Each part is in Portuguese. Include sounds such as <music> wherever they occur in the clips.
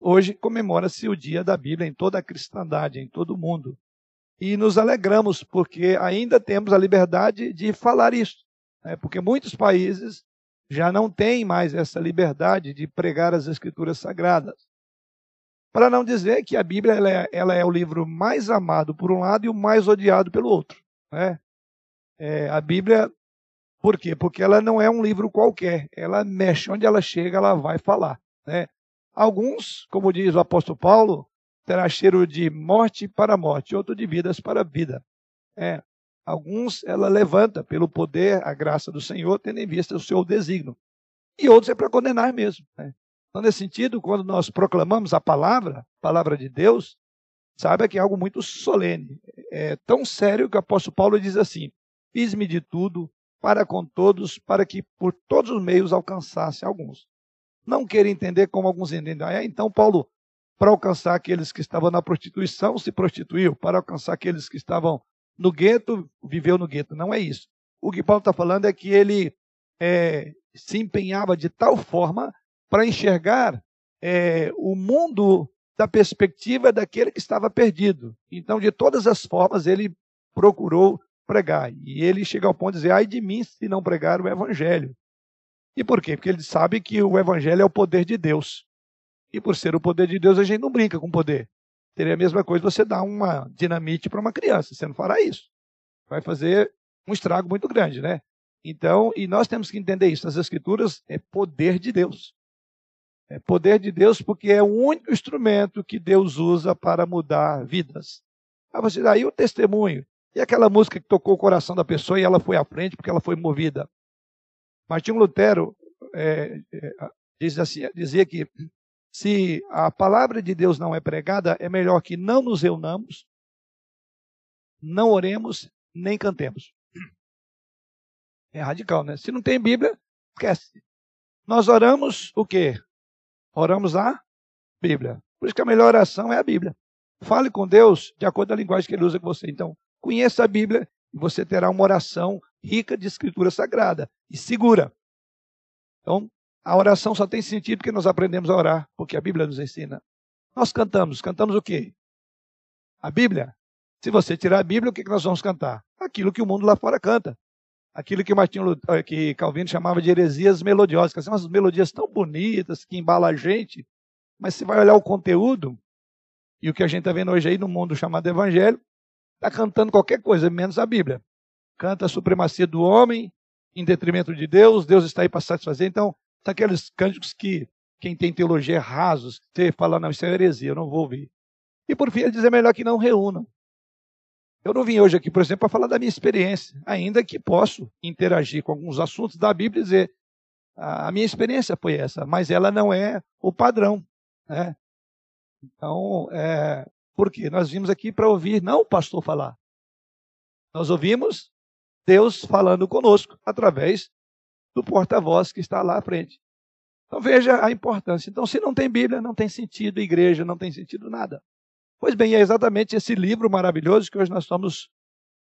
hoje comemora-se o dia da Bíblia em toda a cristandade, em todo o mundo. E nos alegramos porque ainda temos a liberdade de falar isso. Né? Porque muitos países já não têm mais essa liberdade de pregar as escrituras sagradas. Para não dizer que a Bíblia ela é, ela é, o livro mais amado por um lado e o mais odiado pelo outro. Né? É, a Bíblia, por quê? Porque ela não é um livro qualquer. Ela mexe, onde ela chega, ela vai falar. Né? Alguns, como diz o apóstolo Paulo, terá cheiro de morte para morte, outro de vidas para vida. É, alguns ela levanta pelo poder, a graça do Senhor, tendo em vista o seu desígnio. E outros é para condenar mesmo. Né? Então, nesse sentido, quando nós proclamamos a palavra, a palavra de Deus, saiba que é algo muito solene. É tão sério que o apóstolo Paulo diz assim: Fiz-me de tudo para com todos, para que por todos os meios alcançasse alguns. Não queira entender como alguns entendem. Ah, então, Paulo para alcançar aqueles que estavam na prostituição, se prostituiu. Para alcançar aqueles que estavam no gueto, viveu no gueto. Não é isso. O que Paulo está falando é que ele é, se empenhava de tal forma para enxergar é, o mundo da perspectiva daquele que estava perdido. Então, de todas as formas, ele procurou pregar. E ele chega ao ponto de dizer: ai de mim se não pregar o evangelho. E por quê? Porque ele sabe que o evangelho é o poder de Deus. E por ser o poder de Deus, a gente não brinca com poder. Seria a mesma coisa você dar uma dinamite para uma criança. Você não fará isso. Vai fazer um estrago muito grande, né? Então, e nós temos que entender isso. As Escrituras é poder de Deus. É poder de Deus porque é o único instrumento que Deus usa para mudar vidas. Aí você aí o testemunho. E aquela música que tocou o coração da pessoa e ela foi à frente porque ela foi movida. Martinho Lutero é, é, diz assim, dizia que se a palavra de Deus não é pregada, é melhor que não nos reunamos, não oremos, nem cantemos. É radical, né? Se não tem Bíblia, esquece. Nós oramos o quê? Oramos a Bíblia. Por isso que a melhor oração é a Bíblia. Fale com Deus de acordo com a linguagem que ele usa com você. Então, conheça a Bíblia e você terá uma oração rica de escritura sagrada e segura. Então, a oração só tem sentido porque nós aprendemos a orar, porque a Bíblia nos ensina. Nós cantamos. Cantamos o quê? A Bíblia. Se você tirar a Bíblia, o que nós vamos cantar? Aquilo que o mundo lá fora canta. Aquilo que, Martinho, eh, que Calvino chamava de heresias melodiosas. São umas melodias tão bonitas que embalam a gente. Mas se vai olhar o conteúdo, e o que a gente está vendo hoje aí no mundo chamado Evangelho, está cantando qualquer coisa, menos a Bíblia. Canta a supremacia do homem em detrimento de Deus, Deus está aí para satisfazer. Então, Tá aqueles cânticos que quem tem teologia é rasos, você fala, não, isso é heresia, eu não vou ouvir. E por fim, ele diz, é melhor que não reúnam. Eu não vim hoje aqui, por exemplo, para falar da minha experiência, ainda que posso interagir com alguns assuntos da Bíblia e dizer, a minha experiência foi essa, mas ela não é o padrão. Né? Então, é, por quê? Nós vimos aqui para ouvir não o pastor falar. Nós ouvimos Deus falando conosco através do porta-voz que está lá à frente. Então veja a importância. Então, se não tem Bíblia, não tem sentido igreja, não tem sentido nada. Pois bem, é exatamente esse livro maravilhoso que hoje nós estamos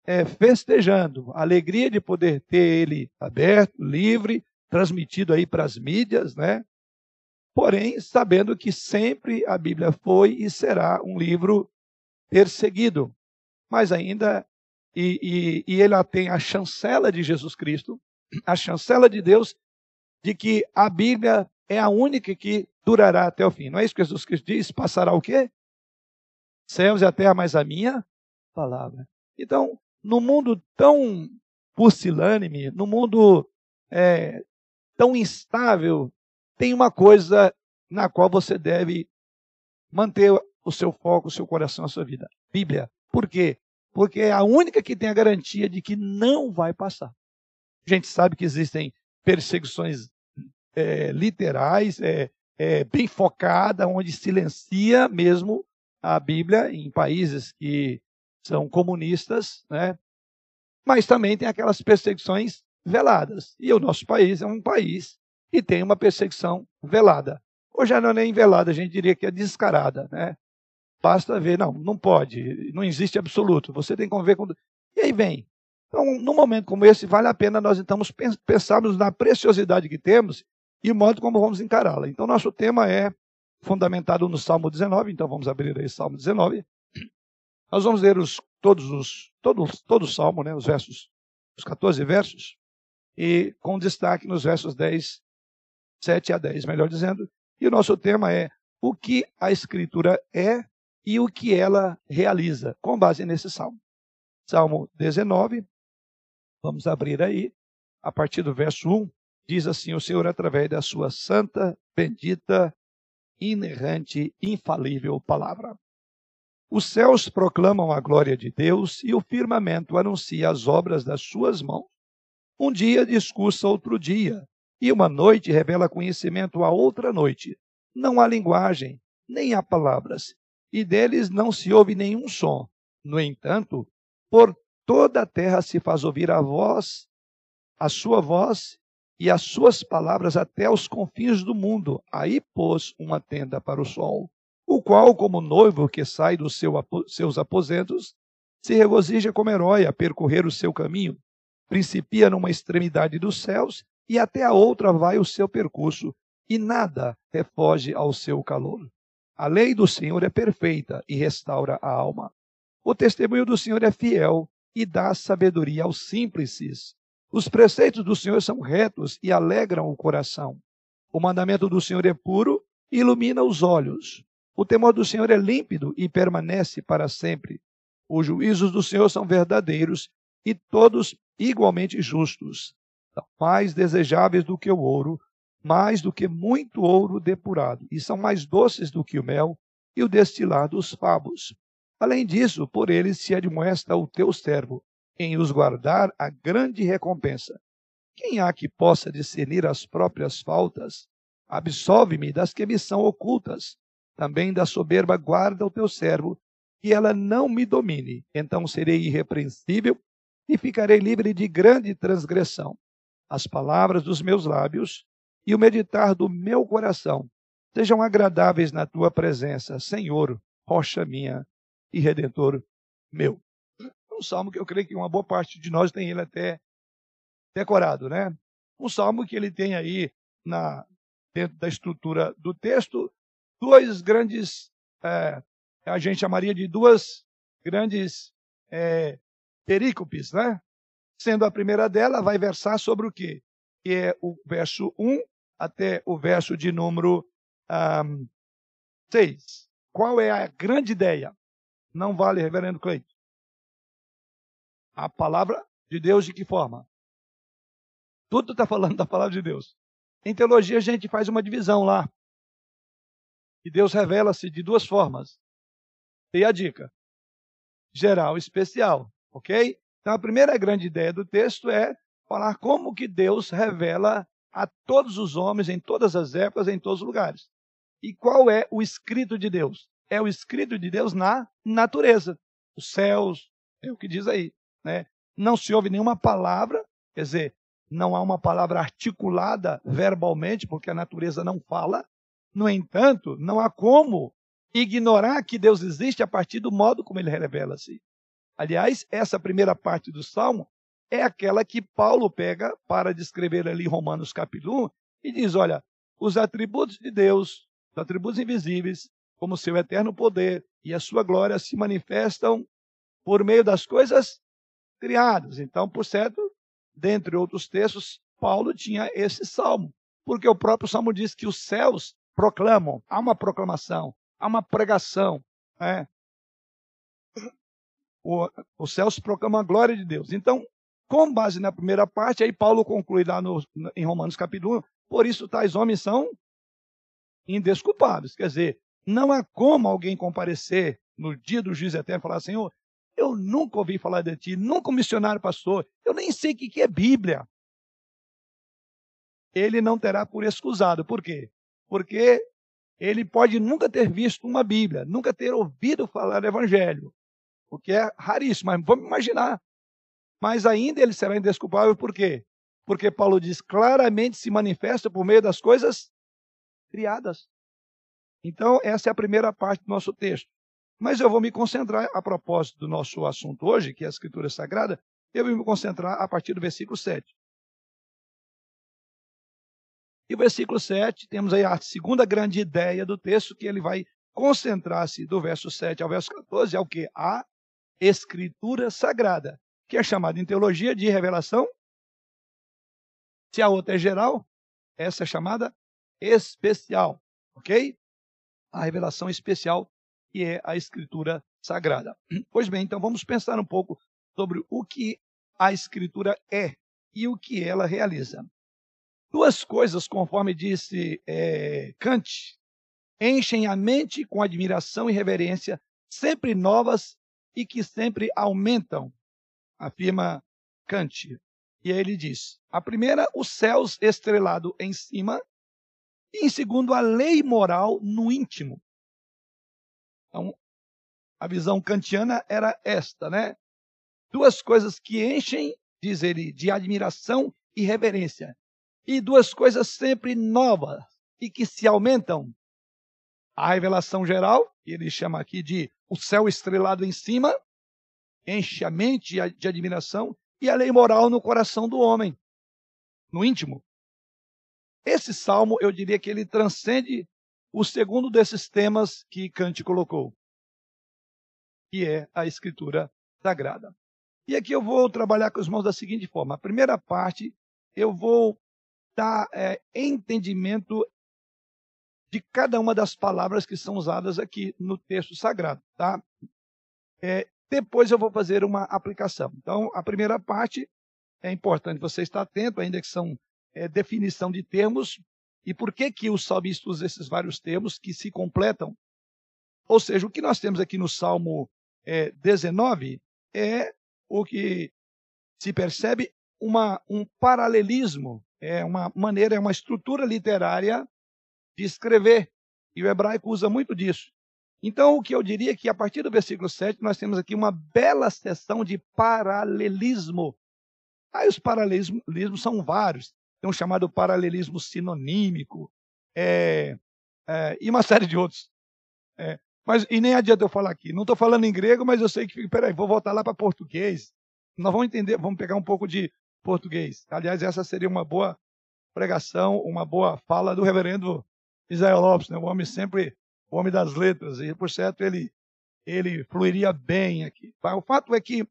é, festejando. A alegria de poder ter ele aberto, livre, transmitido aí para as mídias, né? Porém, sabendo que sempre a Bíblia foi e será um livro perseguido. Mas ainda, e, e, e tem a chancela de Jesus Cristo, a chancela de Deus de que a Bíblia é a única que durará até o fim. Não é isso que Jesus Cristo diz? Passará o quê? Céus e a terra, mas a minha palavra. Então, no mundo tão pusilânime, no mundo é, tão instável, tem uma coisa na qual você deve manter o seu foco, o seu coração, a sua vida. Bíblia. Por quê? Porque é a única que tem a garantia de que não vai passar. A gente sabe que existem perseguições é, literais, é, é, bem focada, onde silencia mesmo a Bíblia em países que são comunistas, né? Mas também tem aquelas perseguições veladas. E o nosso país é um país que tem uma perseguição velada. Hoje não é nem velada, a gente diria que é descarada, né? Basta ver, não, não pode, não existe absoluto. Você tem que conviver com. E aí vem então, num momento como esse, vale a pena nós então pensarmos na preciosidade que temos e o modo como vamos encará-la. Então, nosso tema é fundamentado no Salmo 19, então vamos abrir aí Salmo 19. Nós vamos ler os, todos os, todos, todo o Salmo, né, os versos, os 14 versos, e com destaque nos versos 10, 7 a 10, melhor dizendo. E o nosso tema é o que a Escritura é e o que ela realiza, com base nesse Salmo. Salmo 19, vamos abrir aí, a partir do verso 1, diz assim o Senhor através da sua santa, bendita, inerrante, infalível palavra. Os céus proclamam a glória de Deus e o firmamento anuncia as obras das suas mãos. Um dia discursa outro dia, e uma noite revela conhecimento a outra noite. Não há linguagem, nem há palavras, e deles não se ouve nenhum som. No entanto, por toda a terra se faz ouvir a voz, a sua voz e as suas palavras até os confins do mundo. Aí pôs uma tenda para o sol, o qual, como noivo que sai dos seu, seus aposentos, se regozija como herói a percorrer o seu caminho. Principia numa extremidade dos céus e até a outra vai o seu percurso, e nada refoge ao seu calor. A lei do Senhor é perfeita e restaura a alma. O testemunho do Senhor é fiel e dá sabedoria aos simples. Os preceitos do Senhor são retos e alegram o coração. O mandamento do Senhor é puro e ilumina os olhos. O temor do Senhor é límpido e permanece para sempre. Os juízos do Senhor são verdadeiros e todos igualmente justos. Mais desejáveis do que o ouro, mais do que muito ouro depurado, e são mais doces do que o mel e o destilar dos favos. Além disso, por eles se admoesta o teu servo, em os guardar a grande recompensa. Quem há que possa discernir as próprias faltas? Absolve-me das que me são ocultas. Também da soberba guarda o teu servo, e ela não me domine. Então serei irrepreensível e ficarei livre de grande transgressão. As palavras dos meus lábios e o meditar do meu coração sejam agradáveis na tua presença, Senhor, rocha minha e redentor meu um salmo que eu creio que uma boa parte de nós tem ele até decorado, né? Um salmo que ele tem aí na dentro da estrutura do texto duas grandes, é, a gente chamaria de duas grandes é, perícopes, né? Sendo a primeira dela, vai versar sobre o quê? Que é o verso 1 até o verso de número um, 6. Qual é a grande ideia? Não vale, reverendo Cleiton a palavra de Deus de que forma? Tudo está falando da palavra de Deus. Em teologia, a gente faz uma divisão lá. E Deus revela-se de duas formas. E a dica: geral e especial. Ok? Então, a primeira grande ideia do texto é falar como que Deus revela a todos os homens, em todas as épocas, em todos os lugares. E qual é o escrito de Deus? É o escrito de Deus na natureza. Os céus, é o que diz aí né? não se ouve nenhuma palavra, quer dizer, não há uma palavra articulada verbalmente, porque a natureza não fala. No entanto, não há como ignorar que Deus existe a partir do modo como ele revela-se. Aliás, essa primeira parte do Salmo é aquela que Paulo pega para descrever ali Romanos capítulo 1 e diz: olha, os atributos de Deus, os atributos invisíveis, como seu eterno poder e a sua glória se manifestam por meio das coisas criados. Então, por certo, dentre outros textos, Paulo tinha esse salmo, porque o próprio salmo diz que os céus proclamam, há uma proclamação, há uma pregação. Né? O, os céus proclamam a glória de Deus. Então, com base na primeira parte, aí Paulo conclui lá no, em Romanos capítulo 1, por isso tais homens são indesculpáveis. Quer dizer, não há como alguém comparecer no dia do juízo eterno e falar, Senhor, eu nunca ouvi falar de ti, nunca missionário pastor, eu nem sei o que é Bíblia. Ele não terá por excusado. Por quê? Porque ele pode nunca ter visto uma Bíblia, nunca ter ouvido falar do Evangelho, o que é raríssimo, mas vamos imaginar. Mas ainda ele será indesculpável, por quê? Porque Paulo diz claramente se manifesta por meio das coisas criadas. Então, essa é a primeira parte do nosso texto. Mas eu vou me concentrar, a propósito do nosso assunto hoje, que é a Escritura Sagrada, eu vou me concentrar a partir do versículo 7. E o versículo 7, temos aí a segunda grande ideia do texto, que ele vai concentrar-se do verso 7 ao verso 14, é o que? A Escritura Sagrada, que é chamada em teologia de revelação. Se a outra é geral, essa é chamada especial, ok? A revelação especial, que é a Escritura Sagrada. Pois bem, então vamos pensar um pouco sobre o que a Escritura é e o que ela realiza. Duas coisas, conforme disse é, Kant, enchem a mente com admiração e reverência, sempre novas e que sempre aumentam, afirma Kant. E aí ele diz: a primeira, os céus estrelado em cima, e em segundo, a lei moral no íntimo. Então, a visão kantiana era esta, né? Duas coisas que enchem, diz ele, de admiração e reverência. E duas coisas sempre novas e que se aumentam. A revelação geral, que ele chama aqui de o céu estrelado em cima, enche a mente de admiração, e a lei moral no coração do homem, no íntimo. Esse salmo, eu diria que ele transcende o segundo desses temas que Kant colocou, que é a escritura sagrada. E aqui eu vou trabalhar com os irmãos da seguinte forma: a primeira parte, eu vou dar é, entendimento de cada uma das palavras que são usadas aqui no texto sagrado, tá? É, depois eu vou fazer uma aplicação. Então, a primeira parte é importante você estar atento, ainda que são é, definição de termos, e por que que o salmista usa esses vários termos que se completam. Ou seja, o que nós temos aqui no Salmo é, 19 é o que se percebe uma, um paralelismo, é uma maneira, é uma estrutura literária de escrever. E o hebraico usa muito disso. Então, o que eu diria é que a partir do versículo 7, nós temos aqui uma bela seção de paralelismo. Aí os paralelismos são vários. Tem um chamado paralelismo sinonímico, é, é, e uma série de outros. É, mas, e nem adianta eu falar aqui. Não estou falando em grego, mas eu sei que. Peraí, vou voltar lá para português. Nós vamos entender, vamos pegar um pouco de português. Aliás, essa seria uma boa pregação, uma boa fala do reverendo Israel Lopes, né? o homem sempre, homem das letras, e por certo ele, ele fluiria bem aqui. O fato é que,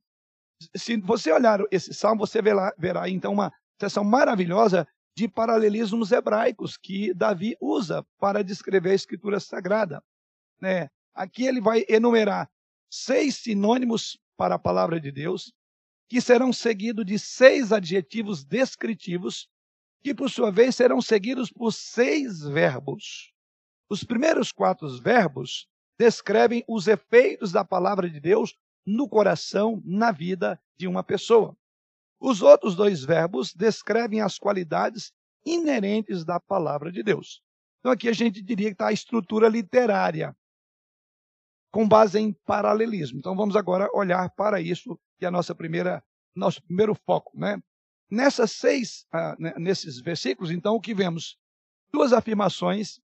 se você olhar esse salmo, você verá, verá então uma seção maravilhosa de paralelismos hebraicos que Davi usa para descrever a escritura sagrada. Né? Aqui ele vai enumerar seis sinônimos para a palavra de Deus, que serão seguidos de seis adjetivos descritivos que por sua vez serão seguidos por seis verbos. Os primeiros quatro verbos descrevem os efeitos da palavra de Deus no coração, na vida de uma pessoa. Os outros dois verbos descrevem as qualidades inerentes da palavra de Deus. Então aqui a gente diria que está a estrutura literária, com base em paralelismo. Então vamos agora olhar para isso, que é a nossa primeira, nosso primeiro foco, né? Nessas seis, ah, nesses versículos, então, o que vemos? Duas afirmações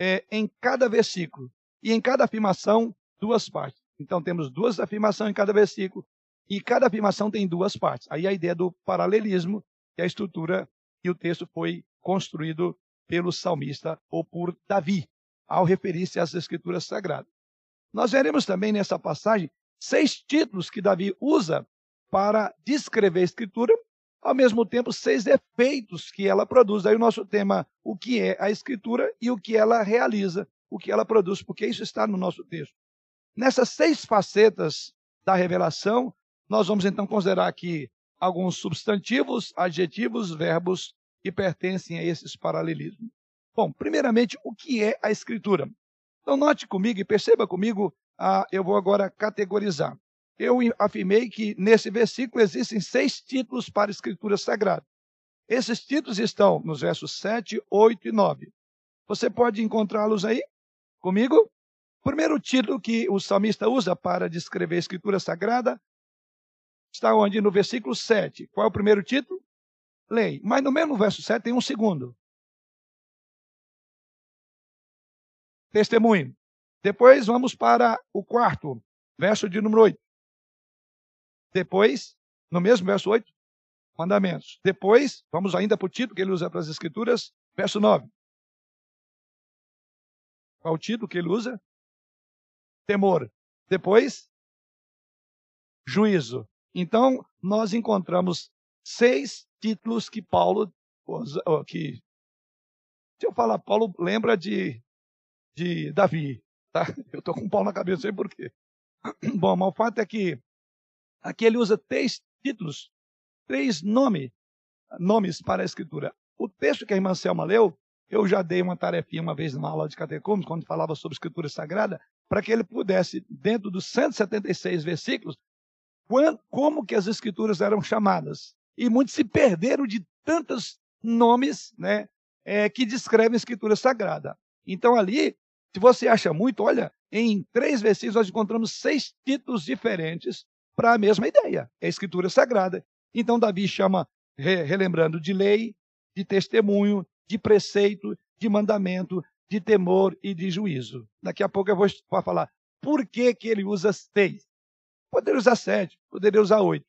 é, em cada versículo. E em cada afirmação, duas partes. Então, temos duas afirmações em cada versículo. E cada afirmação tem duas partes. Aí a ideia do paralelismo, que é a estrutura que o texto foi construído pelo salmista ou por Davi, ao referir-se às escrituras sagradas. Nós veremos também nessa passagem seis títulos que Davi usa para descrever a escritura ao mesmo tempo, seis efeitos que ela produz. Aí o nosso tema, o que é a Escritura e o que ela realiza, o que ela produz, porque isso está no nosso texto. Nessas seis facetas da revelação, nós vamos então considerar aqui alguns substantivos, adjetivos, verbos que pertencem a esses paralelismos. Bom, primeiramente, o que é a Escritura? Então, note comigo e perceba comigo, ah, eu vou agora categorizar eu afirmei que nesse versículo existem seis títulos para a Escritura Sagrada. Esses títulos estão nos versos 7, 8 e 9. Você pode encontrá-los aí comigo? Primeiro título que o salmista usa para descrever a Escritura Sagrada está onde? No versículo 7. Qual é o primeiro título? Lei. Mas no mesmo verso 7 tem um segundo. Testemunho. Depois vamos para o quarto, verso de número 8. Depois, no mesmo verso 8, mandamentos. Depois, vamos ainda para o título que ele usa para as Escrituras, Verso 9. Qual o título que ele usa? Temor. Depois, juízo. Então, nós encontramos seis títulos que Paulo, que, se eu falar Paulo, lembra de, de Davi, tá? <laughs> Eu estou com um pau na cabeça, não sei porquê. <clears throat> Bom, mas o fato é que aqui ele usa três títulos, três nome, nomes para a escritura. O texto que a irmã Selma leu, eu já dei uma tarefinha uma vez numa aula de catecúmenos, quando falava sobre escritura sagrada, para que ele pudesse, dentro dos 176 versículos, como que as escrituras eram chamadas. E muitos se perderam de tantos nomes né, é, que descrevem a escritura sagrada. Então ali, se você acha muito, olha, em três versículos nós encontramos seis títulos diferentes para a mesma ideia, é a escritura sagrada. Então Davi chama, relembrando, de lei, de testemunho, de preceito, de mandamento, de temor e de juízo. Daqui a pouco eu vou falar por que, que ele usa seis. Poderia usar sete, poderia usar oito.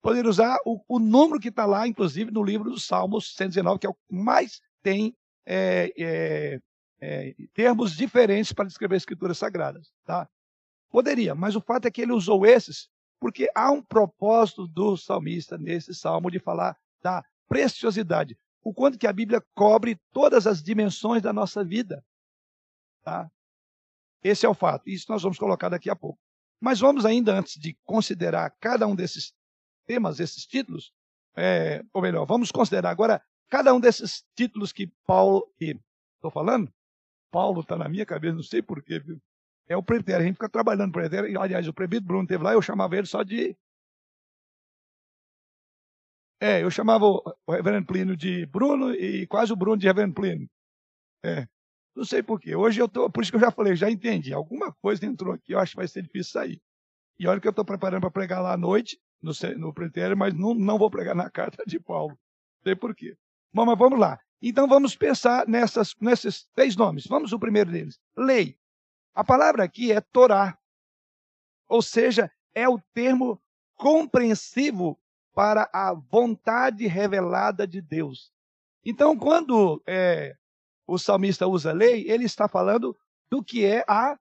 Poderia usar o, o número que está lá, inclusive, no livro dos Salmos 119, que é o que mais tem é, é, é, termos diferentes para descrever escrituras sagradas. Tá? Poderia, mas o fato é que ele usou esses porque há um propósito do salmista nesse salmo de falar da preciosidade, o quanto que a Bíblia cobre todas as dimensões da nossa vida. Tá? Esse é o fato. Isso nós vamos colocar daqui a pouco. Mas vamos ainda, antes de considerar cada um desses temas, esses títulos, é, ou melhor, vamos considerar agora cada um desses títulos que Paulo, estou falando, Paulo está na minha cabeça, não sei porquê, viu? É o pretérito, a gente fica trabalhando pretérito, aliás, o prebito Bruno teve lá, eu chamava ele só de... É, eu chamava o reverendo Plínio de Bruno e quase o Bruno de reverendo Plínio. É, não sei porquê. Hoje eu tô, por isso que eu já falei, já entendi. Alguma coisa entrou aqui, eu acho que vai ser difícil sair. E olha que eu estou preparando para pregar lá à noite, no, no pretério, mas não, não vou pregar na <laughs> carta de Paulo. Não sei porquê. Bom, mas vamos lá. Então vamos pensar nessas, nesses três nomes. Vamos o primeiro deles. Lei. A palavra aqui é Torá. Ou seja, é o termo compreensivo para a vontade revelada de Deus. Então, quando é, o salmista usa lei, ele está falando do que é a,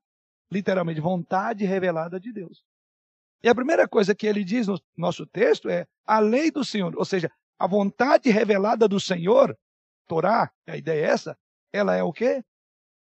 literalmente, vontade revelada de Deus. E a primeira coisa que ele diz no nosso texto é a lei do Senhor, ou seja, a vontade revelada do Senhor, Torá, a ideia é essa, ela é o quê?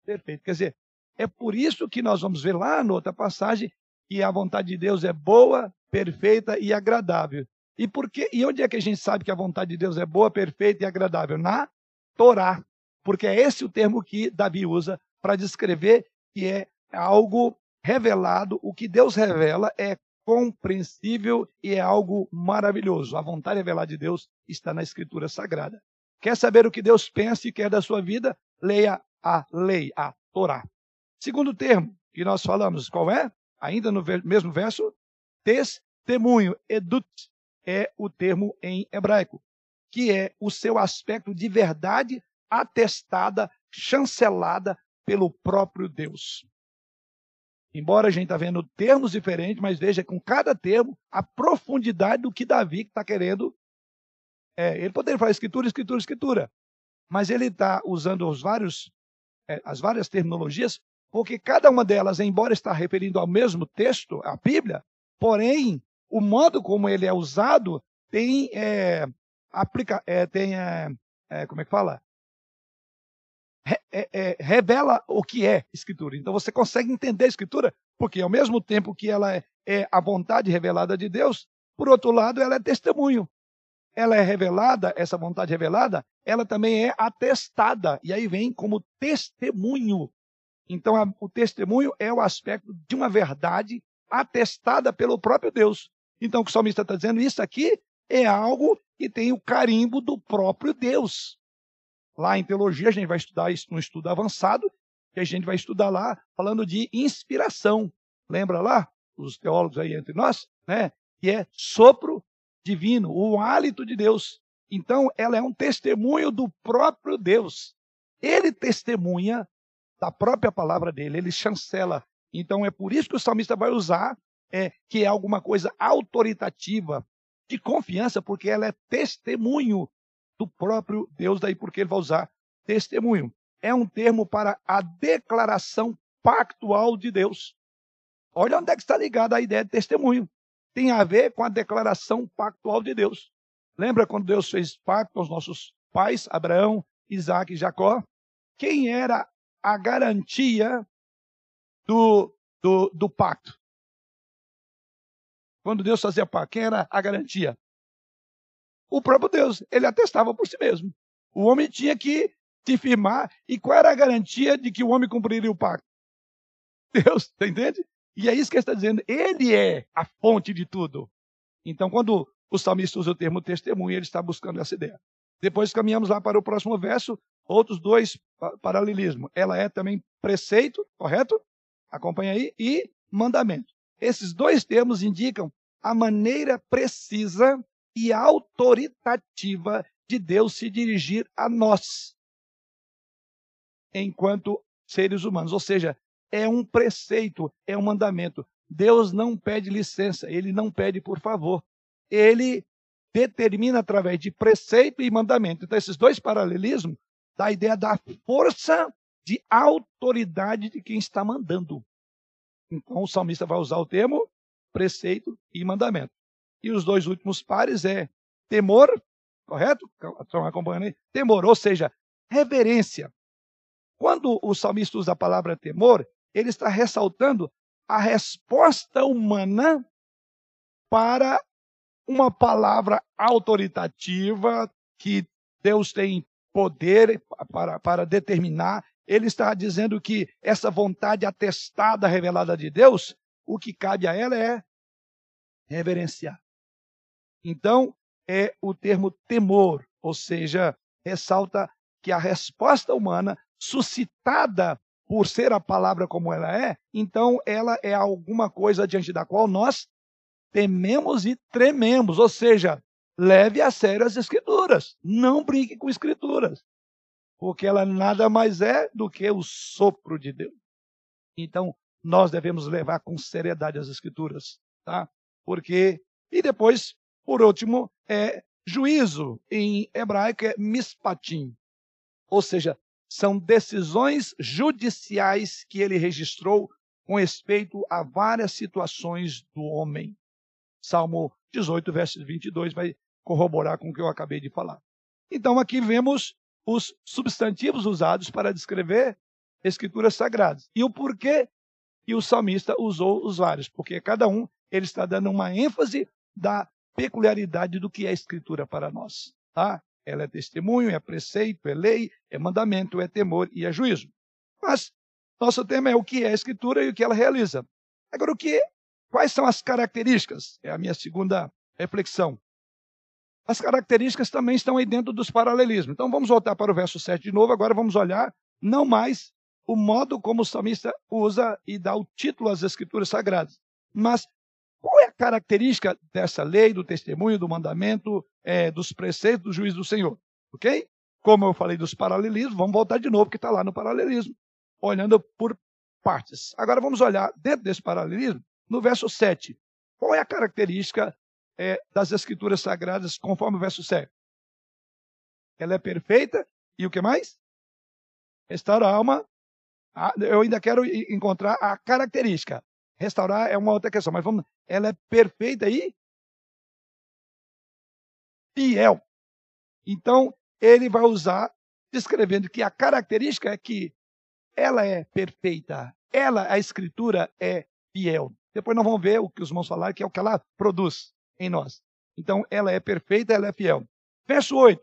Perfeito. Quer dizer, é por isso que nós vamos ver lá na outra passagem que a vontade de Deus é boa, perfeita e agradável. E, por quê? e onde é que a gente sabe que a vontade de Deus é boa, perfeita e agradável? Na Torá porque é esse o termo que Davi usa para descrever que é algo revelado, o que Deus revela é compreensível e é algo maravilhoso. A vontade revelada de Deus está na Escritura Sagrada. Quer saber o que Deus pensa e quer da sua vida? Leia a lei, a Torá. Segundo termo que nós falamos, qual é? Ainda no mesmo verso, testemunho, edut, é o termo em hebraico, que é o seu aspecto de verdade atestada, chancelada pelo próprio Deus. Embora a gente está vendo termos diferentes, mas veja com cada termo a profundidade do que Davi está querendo. É, ele poderia falar escritura, escritura, escritura, mas ele está usando os vários, é, as várias terminologias, porque cada uma delas, embora está referindo ao mesmo texto, a Bíblia, porém o modo como ele é usado tem é, aplica, é, tem é, é, como é que fala? é, é, revela o que é Escritura. Então você consegue entender a Escritura, porque ao mesmo tempo que ela é a vontade revelada de Deus, por outro lado, ela é testemunho. Ela é revelada, essa vontade revelada, ela também é atestada. E aí vem como testemunho. Então, a, o testemunho é o aspecto de uma verdade atestada pelo próprio Deus. Então, o que o salmista está dizendo, isso aqui é algo que tem o carimbo do próprio Deus. Lá em teologia, a gente vai estudar isso num estudo avançado, que a gente vai estudar lá falando de inspiração. Lembra lá? Os teólogos aí entre nós, né? Que é sopro divino, o hálito de Deus. Então, ela é um testemunho do próprio Deus. Ele testemunha da própria palavra dele, ele chancela. Então, é por isso que o salmista vai usar é, que é alguma coisa autoritativa, de confiança, porque ela é testemunho do próprio Deus, daí porque ele vai usar testemunho. É um termo para a declaração pactual de Deus. Olha onde é que está ligada a ideia de testemunho. Tem a ver com a declaração pactual de Deus. Lembra quando Deus fez pacto com os nossos pais, Abraão, Isaac e Jacó? Quem era a garantia do, do, do pacto? Quando Deus fazia pacto, quem era a garantia? O próprio Deus. Ele atestava por si mesmo. O homem tinha que se firmar. E qual era a garantia de que o homem cumpriria o pacto? Deus, você <laughs> entende? E é isso que ele está dizendo. Ele é a fonte de tudo. Então, quando o salmista usa o termo testemunho, ele está buscando essa ideia. Depois caminhamos lá para o próximo verso, outros dois paralelismos. Ela é também preceito, correto? Acompanha aí. E mandamento. Esses dois termos indicam a maneira precisa e autoritativa de Deus se dirigir a nós, enquanto seres humanos. Ou seja, é um preceito, é um mandamento. Deus não pede licença, ele não pede por favor. Ele determina através de preceito e mandamento. Então, esses dois paralelismos dá a ideia da força de autoridade de quem está mandando. Então, o salmista vai usar o termo preceito e mandamento. E os dois últimos pares é temor, correto? Estão acompanhando aí? Temor, ou seja, reverência. Quando o salmista usa a palavra temor, ele está ressaltando a resposta humana para uma palavra autoritativa que Deus tem poder para, para determinar. Ele está dizendo que essa vontade atestada, revelada de Deus, o que cabe a ela é reverenciar. Então, é o termo temor, ou seja, ressalta que a resposta humana suscitada por ser a palavra como ela é, então ela é alguma coisa diante da qual nós tememos e trememos, ou seja, leve a sério as escrituras, não brinque com escrituras, porque ela nada mais é do que o sopro de Deus. Então, nós devemos levar com seriedade as escrituras, tá? Porque e depois, por último, é juízo em hebraico é mispatim, ou seja, são decisões judiciais que ele registrou com respeito a várias situações do homem. Salmo 18, verso 22 vai corroborar com o que eu acabei de falar. Então aqui vemos os substantivos usados para descrever escrituras sagradas. E o porquê que o salmista usou os vários, porque cada um ele está dando uma ênfase da peculiaridade do que é escritura para nós, tá? Ela é testemunho, é preceito, é lei, é mandamento, é temor e é juízo. Mas nosso tema é o que é a escritura e o que ela realiza. Agora, o que, quais são as características? É a minha segunda reflexão. As características também estão aí dentro dos paralelismos. Então vamos voltar para o verso 7 de novo. Agora vamos olhar não mais o modo como o salmista usa e dá o título às escrituras sagradas, mas qual é a característica dessa lei, do testemunho, do mandamento, é, dos preceitos, do juízo do Senhor? Ok? Como eu falei dos paralelismos, vamos voltar de novo, que está lá no paralelismo, olhando por partes. Agora vamos olhar dentro desse paralelismo, no verso 7. Qual é a característica é, das escrituras sagradas, conforme o verso 7? Ela é perfeita e o que mais? Restaura a alma. Eu ainda quero encontrar a característica. Restaurar é uma outra questão, mas vamos. Ela é perfeita e fiel. Então, ele vai usar, descrevendo que a característica é que ela é perfeita. Ela, a escritura, é fiel. Depois nós vamos ver o que os irmãos falaram, que é o que ela produz em nós. Então, ela é perfeita, ela é fiel. Verso 8.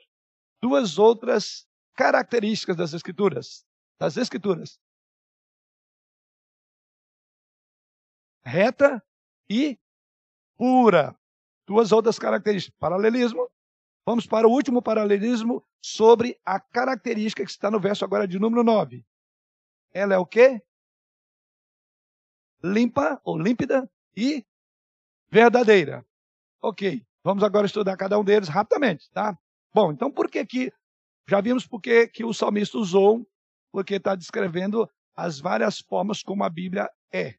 Duas outras características das escrituras. Das escrituras. reta e pura. Duas outras características. Paralelismo. Vamos para o último paralelismo sobre a característica que está no verso agora de número 9. Ela é o quê? Limpa ou límpida e verdadeira. Ok, vamos agora estudar cada um deles rapidamente, tá? Bom, então por que que, já vimos por que, que o salmista usou, porque está descrevendo as várias formas como a Bíblia é.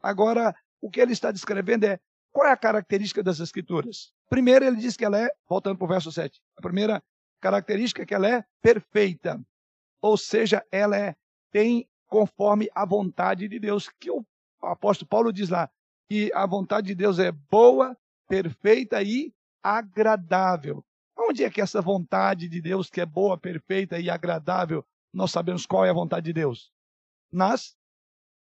Agora, o que ele está descrevendo é qual é a característica das Escrituras. Primeiro, ele diz que ela é, voltando para o verso 7, a primeira característica é que ela é perfeita. ou seja, ela é, tem conforme a vontade de Deus, que o apóstolo Paulo diz lá, que a vontade de Deus é boa, perfeita e agradável. Onde é que essa vontade de Deus, que é boa, perfeita e agradável, nós sabemos qual é a vontade de Deus? Nas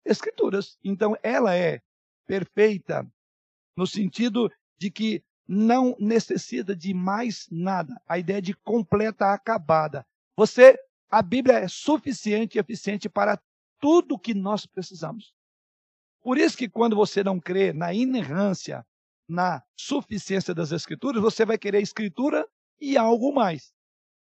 Escrituras. Então, ela é perfeita no sentido de que não necessita de mais nada. A ideia de completa, acabada. Você, a Bíblia é suficiente e eficiente para tudo que nós precisamos. Por isso que quando você não crê na inerrância, na suficiência das escrituras, você vai querer escritura e algo mais.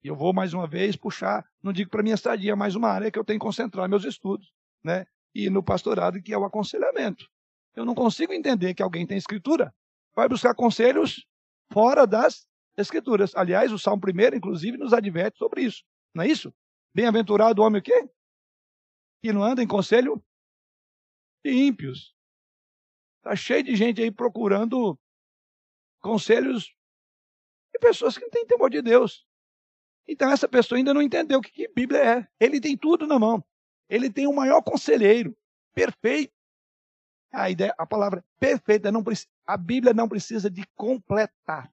E eu vou mais uma vez puxar, não digo para minha estadia, mais uma área que eu tenho que concentrar meus estudos, né? E no pastorado, que é o aconselhamento. Eu não consigo entender que alguém tem escritura, vai buscar conselhos fora das escrituras. Aliás, o Salmo 1, inclusive, nos adverte sobre isso. Não é isso? Bem-aventurado o homem o quê? Que não anda em conselho de ímpios. Está cheio de gente aí procurando conselhos de pessoas que não têm temor de Deus. Então essa pessoa ainda não entendeu o que, que Bíblia é. Ele tem tudo na mão. Ele tem o maior conselheiro, perfeito. A ideia, a palavra perfeita, não, a Bíblia não precisa de completar.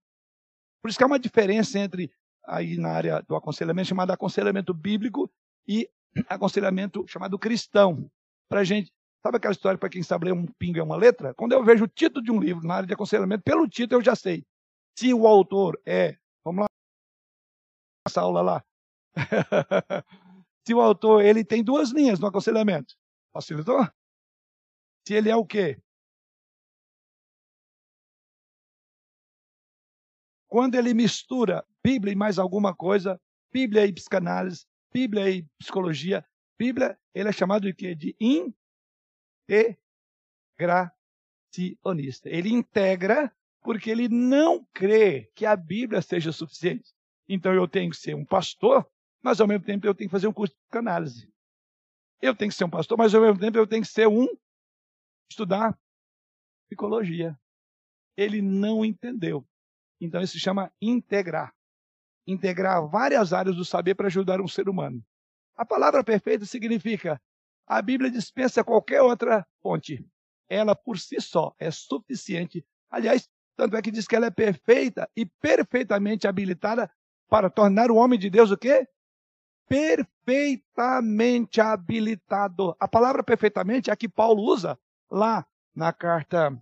Por isso que há uma diferença entre aí na área do aconselhamento chamado aconselhamento bíblico e aconselhamento chamado cristão. Para gente, sabe aquela história para quem sabe ler um pingo é uma letra? Quando eu vejo o título de um livro na área de aconselhamento, pelo título eu já sei se o autor é, vamos lá, essa aula lá. <laughs> se o autor ele tem duas linhas no aconselhamento, facilitou? Se ele é o quê? Quando ele mistura Bíblia e mais alguma coisa, Bíblia e psicanálise, Bíblia e psicologia, Bíblia, ele é chamado de quê? De integracionista. Ele integra porque ele não crê que a Bíblia seja suficiente. Então eu tenho que ser um pastor, mas ao mesmo tempo eu tenho que fazer um curso de psicanálise. Eu tenho que ser um pastor, mas ao mesmo tempo eu tenho que ser um estudar psicologia. Ele não entendeu. Então isso se chama integrar. Integrar várias áreas do saber para ajudar um ser humano. A palavra perfeita significa a Bíblia dispensa qualquer outra fonte. Ela por si só é suficiente. Aliás, tanto é que diz que ela é perfeita e perfeitamente habilitada para tornar o homem de Deus o quê? Perfeitamente habilitado. A palavra perfeitamente é a que Paulo usa lá na carta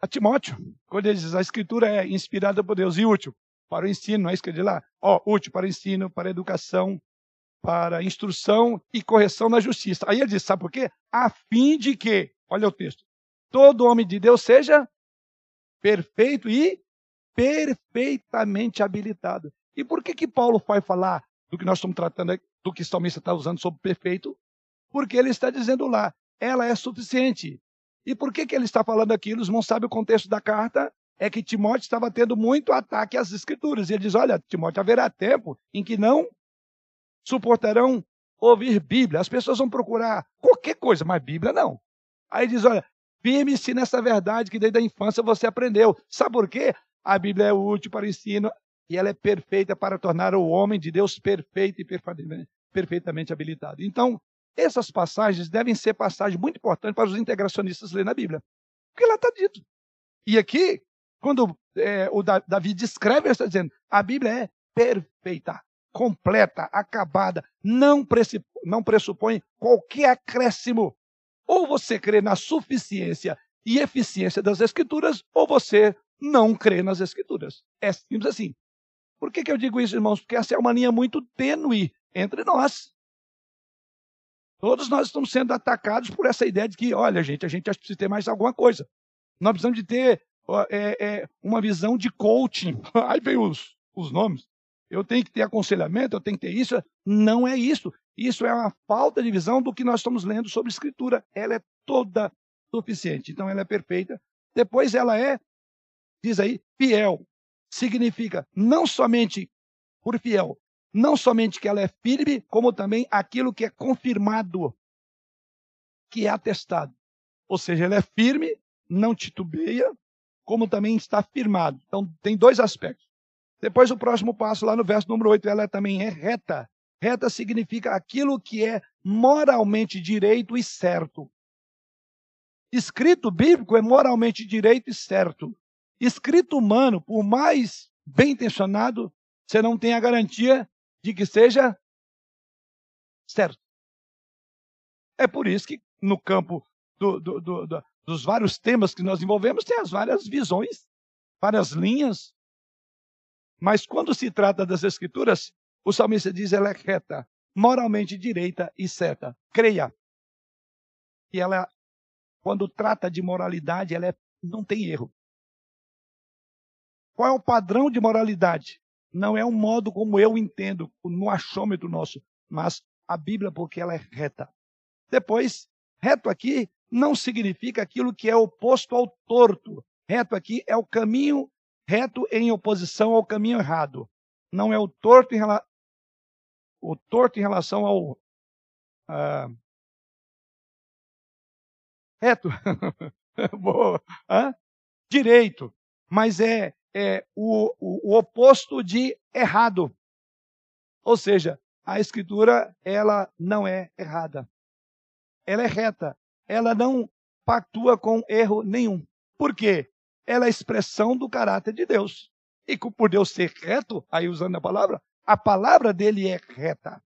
a Timóteo, quando ele diz a escritura é inspirada por Deus e útil para o ensino, não é isso que ele diz lá? Ó, oh, útil para o ensino, para a educação, para instrução e correção na justiça. Aí ele diz, sabe por quê? A fim de que, olha o texto, todo homem de Deus seja perfeito e perfeitamente habilitado. E por que que Paulo vai falar do que nós estamos tratando, do que o salmista está usando sobre perfeito? Porque ele está dizendo lá, ela é suficiente. E por que, que ele está falando aquilo? Os irmãos sabem o contexto da carta? É que Timóteo estava tendo muito ataque às escrituras. E ele diz: Olha, Timóteo, haverá tempo em que não suportarão ouvir Bíblia. As pessoas vão procurar qualquer coisa, mas Bíblia não. Aí diz: Olha, firme-se nessa verdade que desde a infância você aprendeu. Sabe por quê? A Bíblia é útil para o ensino e ela é perfeita para tornar o homem de Deus perfeito e perfeitamente habilitado. Então, essas passagens devem ser passagens muito importantes para os integracionistas ler na Bíblia. Porque lá está dito. E aqui, quando é, o Davi descreve, ele está dizendo: a Bíblia é perfeita, completa, acabada, não pressupõe, não pressupõe qualquer acréscimo. Ou você crê na suficiência e eficiência das Escrituras, ou você não crê nas Escrituras. É simples assim. Por que, que eu digo isso, irmãos? Porque essa é uma linha muito tênue entre nós. Todos nós estamos sendo atacados por essa ideia de que, olha, gente, a gente precisa ter mais alguma coisa. Nós precisamos de ter é, é, uma visão de coaching. <laughs> Aí vem os, os nomes. Eu tenho que ter aconselhamento, eu tenho que ter isso. Não é isso. Isso é uma falta de visão do que nós estamos lendo sobre Escritura. Ela é toda suficiente. Então, ela é perfeita. Depois, ela é, diz aí, fiel. Significa não somente por fiel, não somente que ela é firme, como também aquilo que é confirmado, que é atestado. Ou seja, ela é firme, não titubeia, como também está firmado. Então, tem dois aspectos. Depois o próximo passo, lá no verso número 8, ela também é reta. Reta significa aquilo que é moralmente direito e certo. Escrito bíblico é moralmente direito e certo. Escrito humano, por mais bem intencionado, você não tem a garantia de que seja certo. É por isso que no campo do, do, do, dos vários temas que nós envolvemos, tem as várias visões, várias linhas. Mas quando se trata das Escrituras, o salmista diz ela é reta, moralmente direita e certa. Creia. E ela, quando trata de moralidade, ela é, não tem erro. Qual é o padrão de moralidade? Não é um modo como eu entendo, no achômetro nosso, mas a Bíblia, porque ela é reta. Depois, reto aqui não significa aquilo que é oposto ao torto. Reto aqui é o caminho reto em oposição ao caminho errado. Não é o torto em, rela... o torto em relação ao uh... reto. <laughs> Boa. Hã? Direito. Mas é, é o, o, o oposto de errado. Ou seja, a escritura ela não é errada. Ela é reta. Ela não pactua com erro nenhum. Por quê? Ela é a expressão do caráter de Deus. E por Deus ser reto, aí usando a palavra, a palavra dele é reta.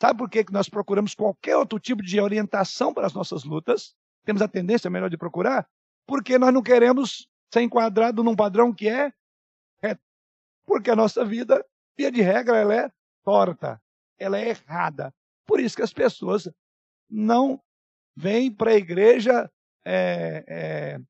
Sabe por que nós procuramos qualquer outro tipo de orientação para as nossas lutas? Temos a tendência melhor de procurar? Porque nós não queremos ser enquadrado num padrão que é reto. Porque a nossa vida, via de regra, ela é torta, ela é errada. Por isso que as pessoas não vêm para a igreja, é, é,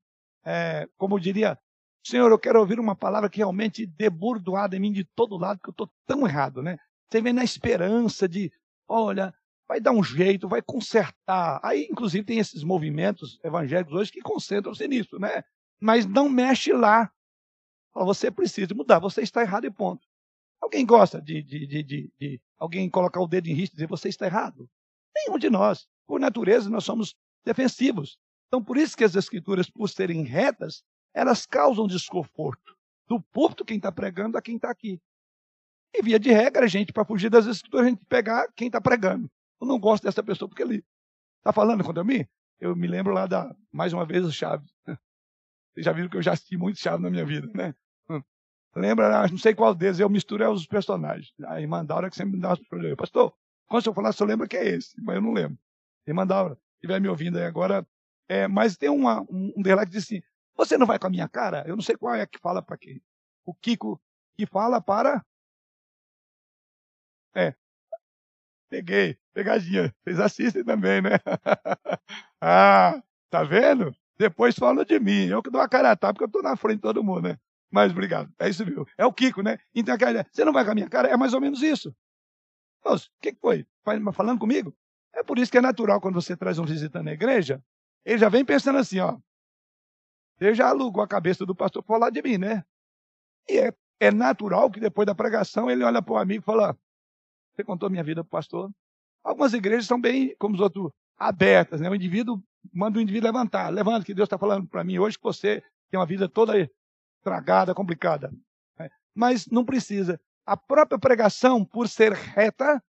é, como diria, Senhor, eu quero ouvir uma palavra que realmente deburdoada em mim de todo lado, que eu estou tão errado, né? Você vem na esperança de, olha, vai dar um jeito, vai consertar. Aí, inclusive, tem esses movimentos evangélicos hoje que concentram-se nisso, né? Mas não mexe lá. Você precisa mudar, você está errado e ponto. Alguém gosta de, de, de, de, de alguém colocar o dedo em risco e dizer você está errado? Nenhum de nós. Por natureza, nós somos defensivos. Então, por isso que as escrituras, por serem retas, elas causam desconforto. Do púlpito, quem está pregando, a quem está aqui. E via de regra, gente, para fugir das escrituras, a gente pegar quem está pregando. Eu não gosto dessa pessoa porque ele está falando contra mim. Eu me lembro lá da, mais uma vez, o Chaves. <laughs> Vocês já viram que eu já assisti muito Chaves na minha vida, né? <laughs> Lembra, não sei qual deles, eu misturo os personagens. A irmã Daura que sempre me dá os problemas. Pastor, quando eu falar, só lembra que é esse, mas eu não lembro. Irmã Daura, estiver me ouvindo aí agora. É, mas tem uma, um, um dela que diz assim: Você não vai com a minha cara? Eu não sei qual é que fala para quem. O Kiko que fala para. É. Peguei, pegadinha. Vocês assistem também, né? <laughs> ah, tá vendo? Depois fala de mim. Eu que dou a cara a tapa, porque eu estou na frente de todo mundo, né? Mas obrigado. É isso, viu? É o Kiko, né? Então, aquela, você não vai com a minha cara? É mais ou menos isso. Nossa, o que, que foi? Falando comigo? É por isso que é natural quando você traz um visitante na igreja, ele já vem pensando assim, ó. Ele já alugou a cabeça do pastor para falar de mim, né? E é, é natural que depois da pregação ele olha para o amigo e fala: Você contou minha vida para o pastor? Algumas igrejas são bem, como os outros, abertas, né? O indivíduo manda o indivíduo levantar. Levanta, que Deus está falando para mim hoje que você tem uma vida toda estragada, complicada. Né? Mas não precisa. A própria pregação, por ser reta,